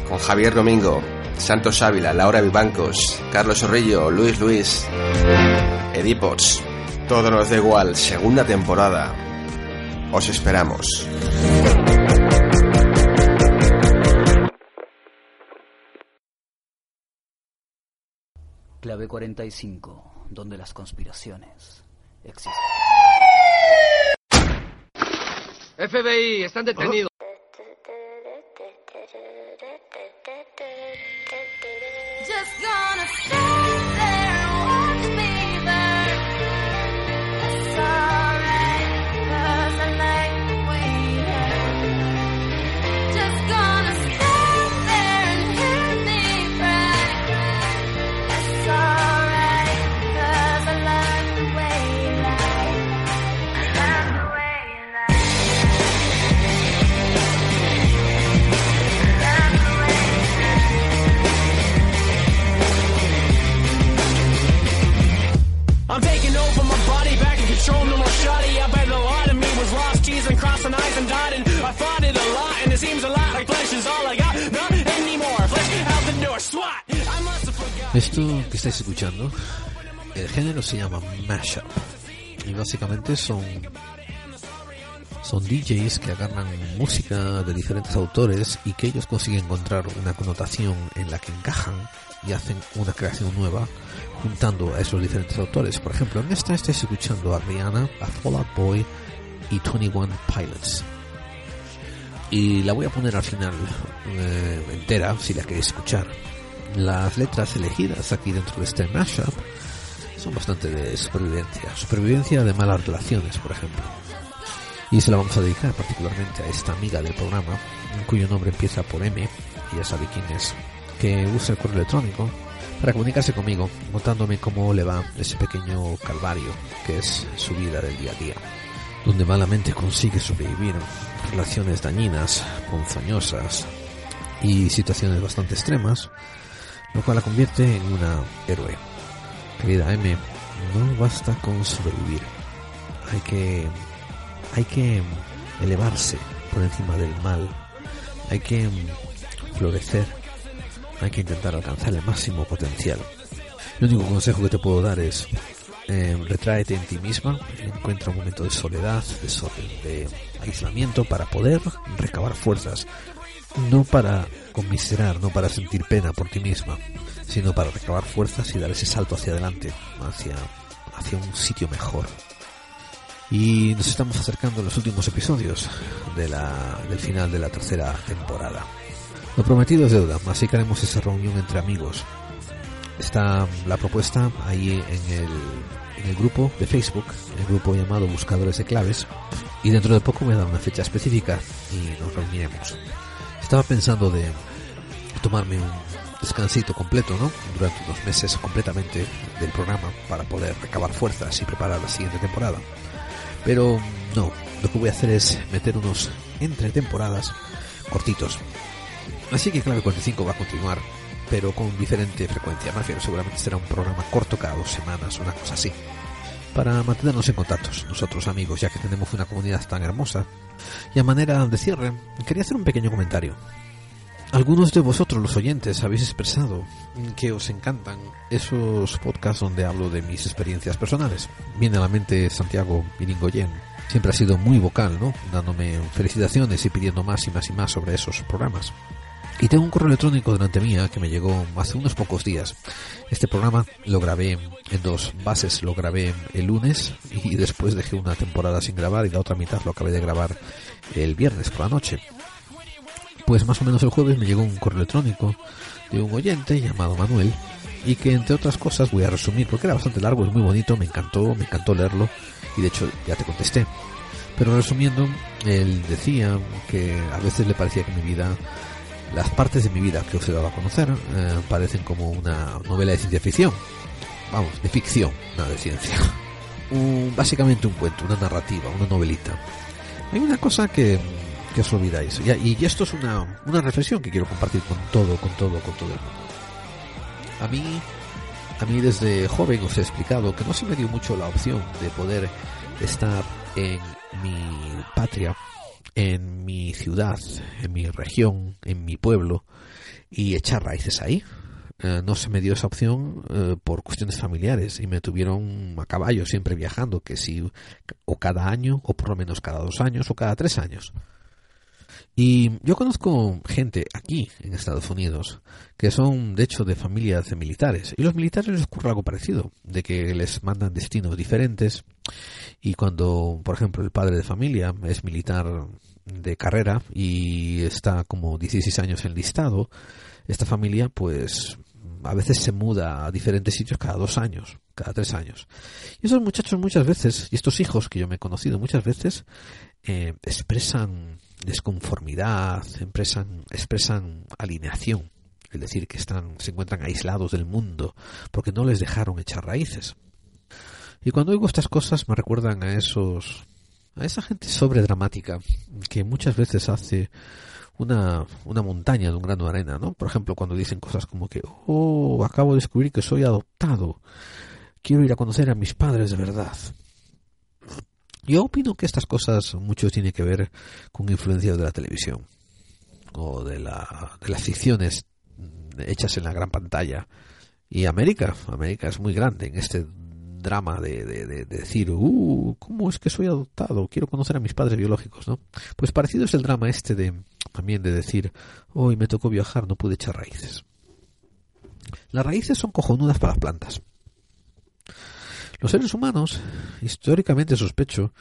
Con Javier Domingo, Santos Ávila, Laura Vivancos, Carlos Zorrillo, Luis Luis, Edipots. Todo nos da igual. Segunda temporada. Os esperamos. Clave 45, donde las conspiraciones existen. FBI, están detenidos. Esto que estáis escuchando, el género se llama mashup y básicamente son son DJs que agarran música de diferentes autores y que ellos consiguen encontrar una connotación en la que encajan y hacen una creación nueva juntando a esos diferentes autores. Por ejemplo, en esta estáis escuchando a Rihanna, a Fall Out Boy y 21 Pilots. Y la voy a poner al final eh, entera si la queréis escuchar. Las letras elegidas aquí dentro de este mashup son bastante de supervivencia. Supervivencia de malas relaciones, por ejemplo. Y se la vamos a dedicar particularmente a esta amiga del programa, cuyo nombre empieza por M, y ya sabe quién es, que usa el correo electrónico para comunicarse conmigo, contándome cómo le va ese pequeño calvario que es su vida del día a día, donde malamente consigue sobrevivir relaciones dañinas, ponzoñosas y situaciones bastante extremas, lo cual la convierte en una héroe. Querida M, no basta con sobrevivir, hay que hay que elevarse por encima del mal, hay que florecer, hay que intentar alcanzar el máximo potencial. El único consejo que te puedo dar es eh, retráete en ti misma, encuentra un momento de soledad, de, aislamiento para poder recabar fuerzas, no para conmiserar, no para sentir pena por ti misma, sino para recabar fuerzas y dar ese salto hacia adelante, hacia, hacia un sitio mejor. Y nos estamos acercando a los últimos episodios de la, del final de la tercera temporada. Lo prometido es deuda, así que haremos esa reunión entre amigos. Está la propuesta ahí en el, en el grupo de Facebook, el grupo llamado Buscadores de Claves, y dentro de poco me dan una fecha específica y nos reuniremos. Estaba pensando de tomarme un descansito completo, ¿no? Durante unos meses completamente del programa para poder recabar fuerzas y preparar la siguiente temporada. Pero no, lo que voy a hacer es meter unos entre temporadas cortitos. Así que Clave 45 va a continuar, pero con diferente frecuencia. Me refiero, seguramente será un programa corto cada dos semanas, una cosa así. Para mantenernos en contacto, nosotros amigos, ya que tenemos una comunidad tan hermosa. Y a manera de cierre, quería hacer un pequeño comentario. Algunos de vosotros, los oyentes, habéis expresado que os encantan esos podcasts donde hablo de mis experiencias personales. Viene a la mente Santiago Miringoyen. Siempre ha sido muy vocal, ¿no? Dándome felicitaciones y pidiendo más y más y más sobre esos programas. Y tengo un correo electrónico delante mía que me llegó hace unos pocos días. Este programa lo grabé en dos bases, lo grabé el lunes y después dejé una temporada sin grabar y la otra mitad lo acabé de grabar el viernes por la noche. Pues más o menos el jueves me llegó un correo electrónico de un oyente llamado Manuel y que entre otras cosas voy a resumir porque era bastante largo, es muy bonito, me encantó, me encantó leerlo y de hecho ya te contesté. Pero resumiendo, él decía que a veces le parecía que mi vida, las partes de mi vida que os he dado a conocer, eh, parecen como una novela de ciencia ficción. Vamos, de ficción, nada de ciencia. <laughs> Un- básicamente un cuento, una narrativa, una novelita. Hay una cosa que, que os olvidáis. Y, y esto es una, una reflexión que quiero compartir con todo, con todo, con todo el mundo. A mí, a mí desde joven os he explicado que no se me dio mucho la opción de poder estar en mi patria, en mi ciudad, en mi región, en mi pueblo y echar raíces ahí. Eh, no se me dio esa opción eh, por cuestiones familiares y me tuvieron a caballo siempre viajando, que si o cada año o por lo menos cada dos años o cada tres años. Y yo conozco gente aquí en Estados Unidos que son de hecho de familias de militares y los militares les ocurre algo parecido, de que les mandan destinos diferentes y cuando por ejemplo el padre de familia es militar de carrera y está como 16 años enlistado, esta familia pues a veces se muda a diferentes sitios cada dos años, cada tres años. Y esos muchachos muchas veces, y estos hijos que yo me he conocido muchas veces, eh, expresan desconformidad, expresan, expresan alineación, es decir, que están, se encuentran aislados del mundo porque no les dejaron echar raíces. Y cuando oigo estas cosas me recuerdan a esos, a esa gente sobredramática que muchas veces hace una, una montaña de un grano de arena, ¿no? Por ejemplo, cuando dicen cosas como que, oh, acabo de descubrir que soy adoptado, quiero ir a conocer a mis padres de verdad. Yo opino que estas cosas mucho tiene que ver con influencia de la televisión o de, la, las ficciones hechas en la gran pantalla. Y América, América es muy grande en este drama de decir, uh, ¿cómo es que soy adoptado? Quiero conocer a mis padres biológicos, ¿no? Pues parecido es el drama este de también de decir, hoy me tocó viajar, no pude echar raíces. Las raíces son cojonudas para las plantas. Los seres humanos, históricamente sospecho,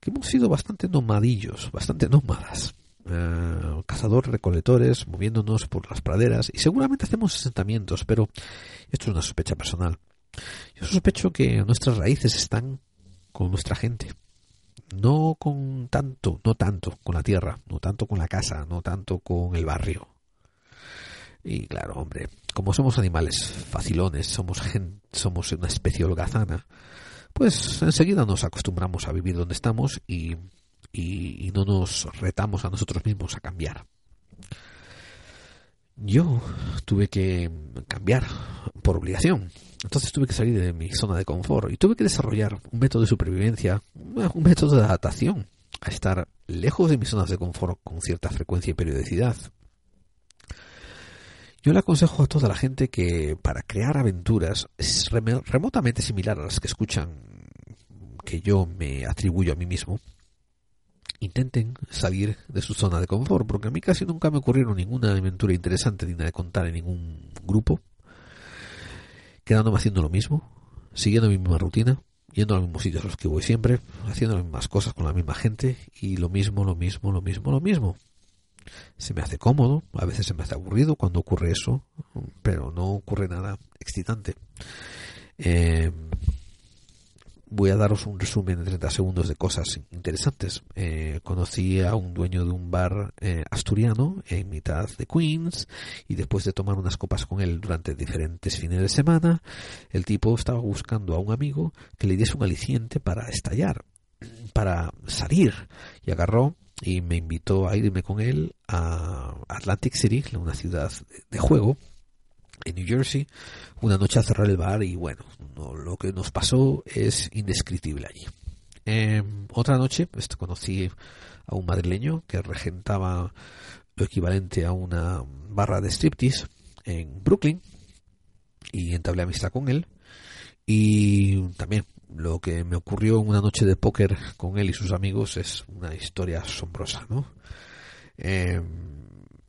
que hemos sido bastante nomadillos, bastante nómadas. Eh, cazadores, recolectores, moviéndonos por las praderas y seguramente hacemos asentamientos, pero esto es una sospecha personal. Yo sospecho que nuestras raíces están con nuestra gente, no con tanto, no tanto con la tierra, no tanto con la casa, no tanto con el barrio. Y claro, hombre, como somos animales facilones, somos gen, somos una especie holgazana, pues enseguida nos acostumbramos a vivir donde estamos y, y, y no nos retamos a nosotros mismos a cambiar. Yo tuve que cambiar por obligación. Entonces tuve que salir de mi zona de confort y tuve que desarrollar un método de supervivencia, un método de adaptación a estar lejos de mis zonas de confort con cierta frecuencia y periodicidad. Yo le aconsejo a toda la gente que para crear aventuras es rem- remotamente similar a las que escuchan que yo me atribuyo a mí mismo, intenten salir de su zona de confort, porque a mí casi nunca me ocurrieron ninguna aventura interesante digna de contar en ningún grupo, quedándome haciendo lo mismo, siguiendo mi misma rutina, yendo a los mismos sitios a los que voy siempre, haciendo las mismas cosas con la misma gente y lo mismo, lo mismo, lo mismo, lo mismo. Se me hace cómodo, a veces se me hace aburrido cuando ocurre eso, pero no ocurre nada excitante. Eh, voy a daros un resumen de 30 segundos de cosas interesantes. Eh, conocí a un dueño de un bar eh, asturiano en mitad de Queens y después de tomar unas copas con él durante diferentes fines de semana, el tipo estaba buscando a un amigo que le diese un aliciente para estallar, para salir y agarró y me invitó a irme con él a Atlantic City, una ciudad de juego en New Jersey, una noche a cerrar el bar y bueno, no, lo que nos pasó es indescriptible allí. Eh, otra noche pues, conocí a un madrileño que regentaba lo equivalente a una barra de striptease en Brooklyn y entablé amistad con él y también lo que me ocurrió en una noche de póker con él y sus amigos es una historia asombrosa, ¿no? Eh,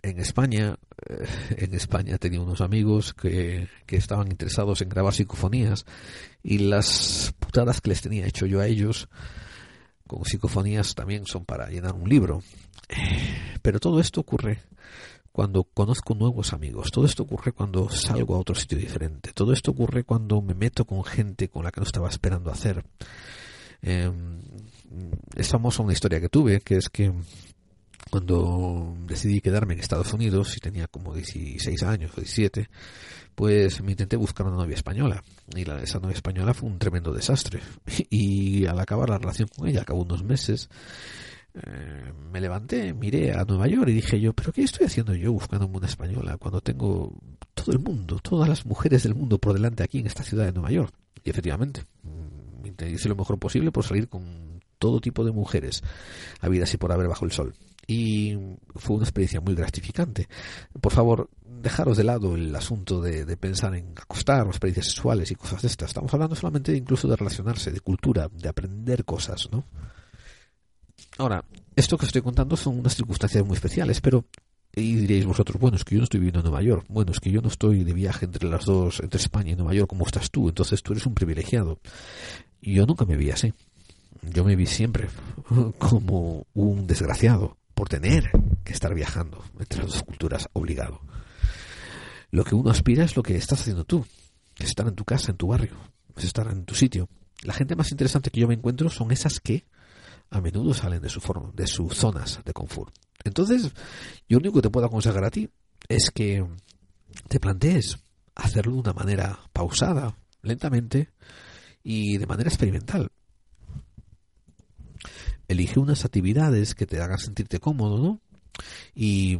en España, eh, en España tenía unos amigos que, que estaban interesados en grabar psicofonías y las putadas que les tenía hecho yo a ellos con psicofonías también son para llenar un libro. Eh, Pero todo esto ocurre cuando conozco nuevos amigos, todo esto ocurre cuando salgo a otro sitio diferente, todo esto ocurre cuando me meto con gente con la que no estaba esperando hacer. Eh, es famosa una historia que tuve, que es que cuando decidí quedarme en Estados Unidos y tenía como 16 años o 17, pues me intenté buscar una novia española. Y la, esa novia española fue un tremendo desastre. <laughs> Y al acabar la relación con ella, al cabo de unos meses, eh, me levanté, miré a Nueva York y dije yo, pero ¿qué estoy haciendo yo buscando una española cuando tengo todo el mundo, todas las mujeres del mundo por delante aquí en esta ciudad de Nueva York? Y efectivamente, mm, hice lo mejor posible por salir con todo tipo de mujeres, habidas y por haber bajo el sol. Y fue una experiencia muy gratificante. Por favor, dejaros de lado el asunto de, de pensar en acostar o experiencias sexuales y cosas de estas. Estamos hablando solamente incluso de relacionarse, de cultura, de aprender cosas, ¿no? Ahora, esto que estoy contando son unas circunstancias muy especiales, pero y diréis vosotros, bueno, es que yo no estoy viviendo en Nueva York, bueno, es que yo no estoy de viaje entre las dos, entre España y Nueva York como estás tú, entonces tú eres un privilegiado. Yo nunca me vi así. Yo me vi siempre <laughs> como un desgraciado por tener que estar viajando entre las dos culturas obligado. Lo que uno aspira es lo que estás haciendo tú, es estar en tu casa, en tu barrio, es estar en tu sitio. La gente más interesante que yo me encuentro son esas que a menudo salen de su forma, de sus zonas de confort. Entonces, yo lo único que te puedo aconsejar a ti es que te plantees hacerlo de una manera pausada, lentamente y de manera experimental. Elige unas actividades que te hagan sentirte cómodo, ¿no? Y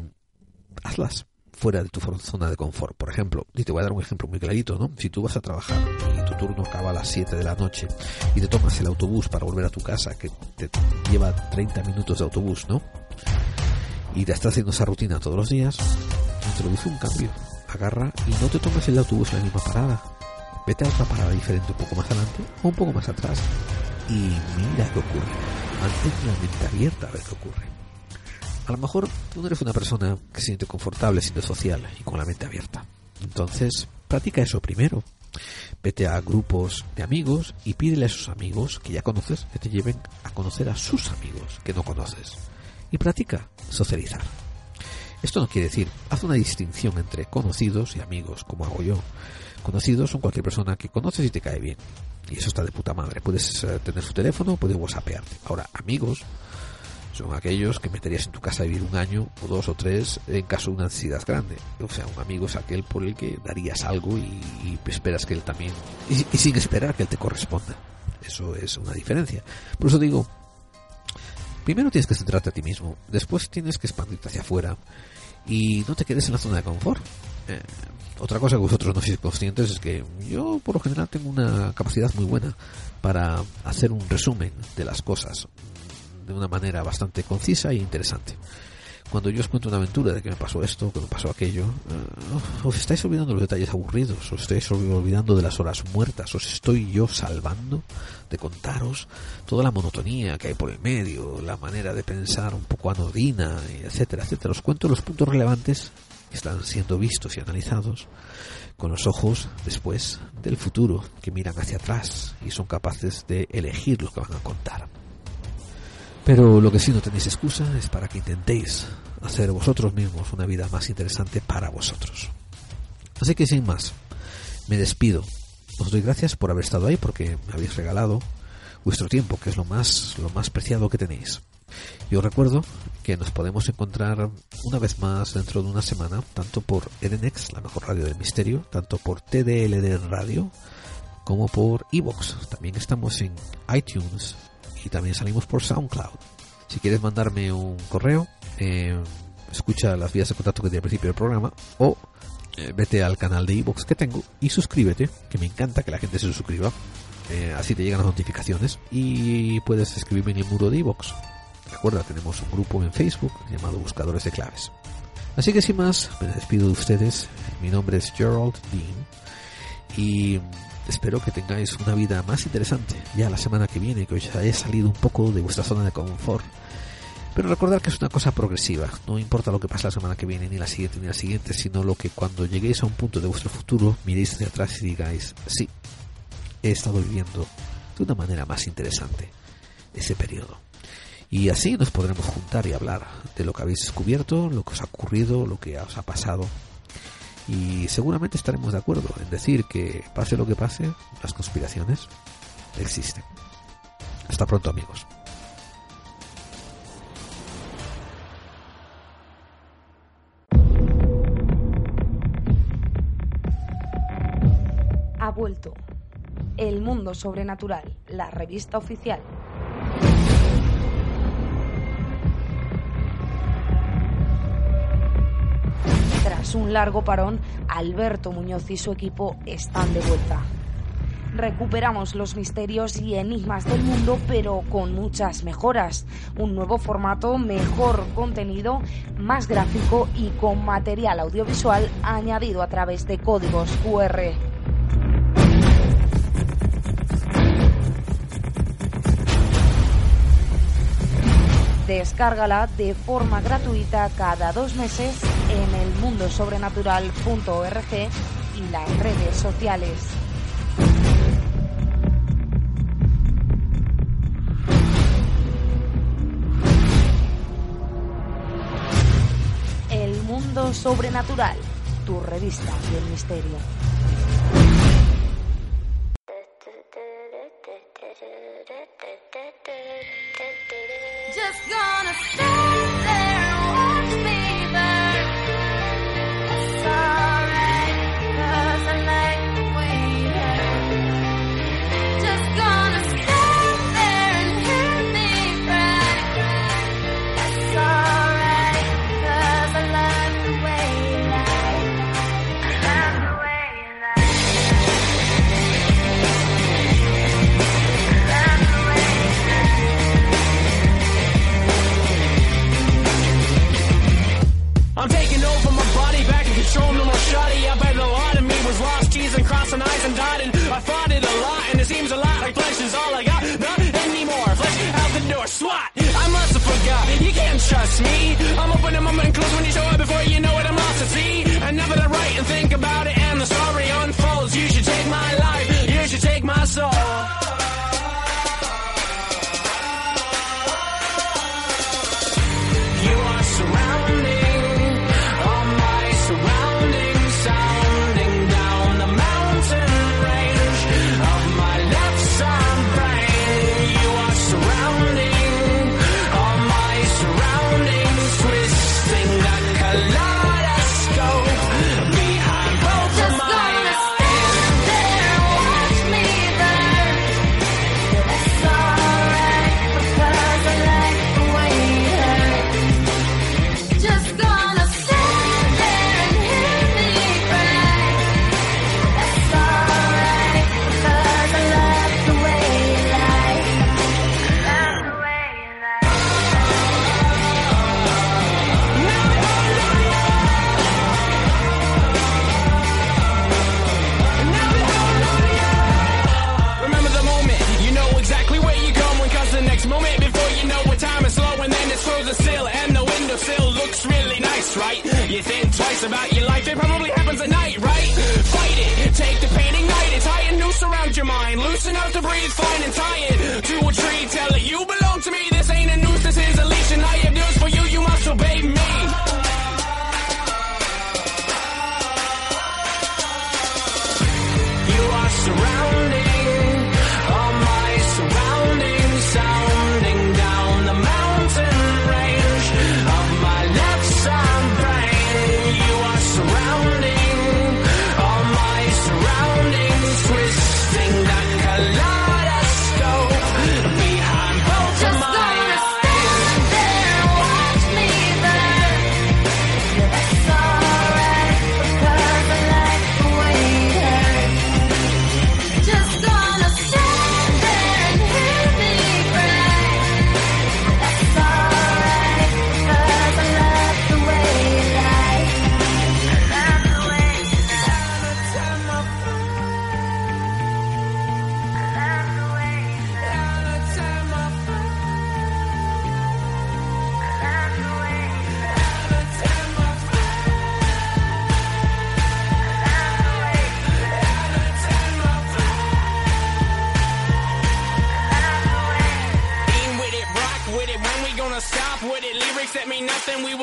hazlas fuera de tu zona de confort. Por ejemplo, y te voy a dar un ejemplo muy clarito, ¿no? Si tú vas a trabajar y tu turno acaba a las 7 de la noche y te tomas el autobús para volver a tu casa, que te lleva 30 minutos de autobús, ¿no? Y te estás haciendo esa rutina todos los días, introduce un cambio. Agarra y no te tomes el autobús en la misma parada. Vete a otra parada diferente un poco más adelante o un poco más atrás y mira qué ocurre. Mantén la mente abierta a ver qué ocurre. A lo mejor tú no eres una persona que se siente confortable siendo social y con la mente abierta. Entonces, practica eso primero. Vete a grupos de amigos y pídele a esos amigos que ya conoces que te lleven a conocer a sus amigos que no conoces. Y practica socializar. Esto no quiere decir, haz una distinción entre conocidos y amigos, como hago yo. Conocidos son cualquier persona que conoces y te cae bien. Y eso está de puta madre. Puedes eh, tener su teléfono, puedes whatsappearte. Ahora, amigos son aquellos que meterías en tu casa a vivir un año o dos o tres en caso de una necesidad grande. O sea, un amigo es aquel por el que darías algo y, esperas que él también... Y, y sin esperar que él te corresponda. Eso es una diferencia. Por eso digo, primero tienes que centrarte a ti mismo, después tienes que expandirte hacia afuera y no te quedes en la zona de confort. Eh, otra cosa que vosotros no sois conscientes es que yo por lo general tengo una capacidad muy buena para hacer un resumen de las cosas de una manera bastante concisa e interesante. cuando yo os cuento una aventura de que me pasó esto, que me pasó aquello, eh, os estáis olvidando los detalles aburridos, os estáis olvidando de las horas muertas, os estoy yo salvando de contaros toda la monotonía que hay por el medio, la manera de pensar un poco anodina, etcétera, etcétera. Os cuento los puntos relevantes que están siendo vistos y analizados con los ojos después del futuro, que miran hacia atrás y son capaces de elegir lo que van a contar. Pero lo que sí no tenéis excusa es para que intentéis hacer vosotros mismos una vida más interesante para vosotros. Así que sin más, me despido. Os doy gracias por haber estado ahí porque me habéis regalado vuestro tiempo, que es lo más, lo más preciado que tenéis. Y os recuerdo que nos podemos encontrar una vez más dentro de una semana, tanto por Edenex, la mejor radio del misterio, tanto por TDLD Radio, como por Evox. También estamos en iTunes y también salimos por SoundCloud. Si quieres mandarme un correo, eh, escucha las vías de contacto que di al principio del programa o eh, vete al canal de Evox que tengo y suscríbete, que me encanta que la gente se suscriba. Eh, así te llegan las notificaciones y puedes escribirme en el muro de Evox. Recuerda, tenemos un grupo en Facebook llamado Buscadores de Claves. Así que sin más, me despido de ustedes. Mi nombre es Gerald Dean y espero que tengáis una vida más interesante ya la semana que viene, que os haya salido un poco de vuestra zona de confort. Pero recordad que es una cosa progresiva, no importa lo que pase la semana que viene, ni la siguiente, ni la siguiente, sino lo que cuando lleguéis a un punto de vuestro futuro miréis hacia atrás y digáis, sí, he estado viviendo de una manera más interesante ese periodo. Y así nos podremos juntar y hablar de lo que habéis descubierto, lo que os ha ocurrido, lo que os ha pasado. Y seguramente estaremos de acuerdo en decir que, pase lo que pase, las conspiraciones existen. Hasta pronto amigos. Ha vuelto. El Mundo Sobrenatural, la revista oficial. Tras un largo parón, Alberto Muñoz y su equipo están de vuelta. Recuperamos los misterios y enigmas del mundo, pero con muchas mejoras. Un nuevo formato, mejor contenido, más gráfico y con material audiovisual añadido a través de códigos QR. Descárgala de forma gratuita cada dos meses en elmundosobrenatural.org y las redes sociales. El Mundo Sobrenatural, tu revista del misterio. Right you think twice about your life, it probably happens at night, right? Fight it, take the pain, ignite it, a noose around your mind, loosen up to breathe, fine and tie it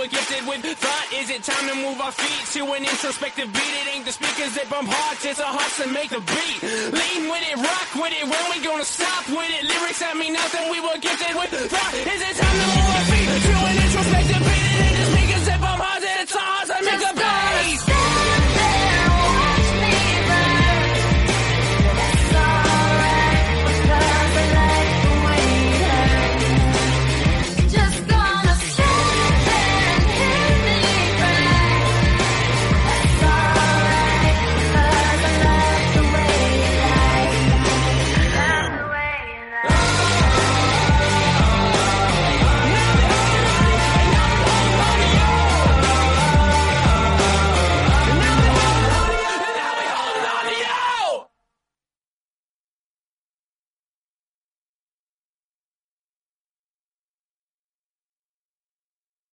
were gifted with thought. Is it time to move our feet to an introspective beat? It ain't the speakers that bump hearts. It's our hearts that make the beat. Lean with it, rock with it. When we gonna stop with it? Lyrics that mean nothing. We were gifted with thought. Is it time to move our feet to an introspective beat?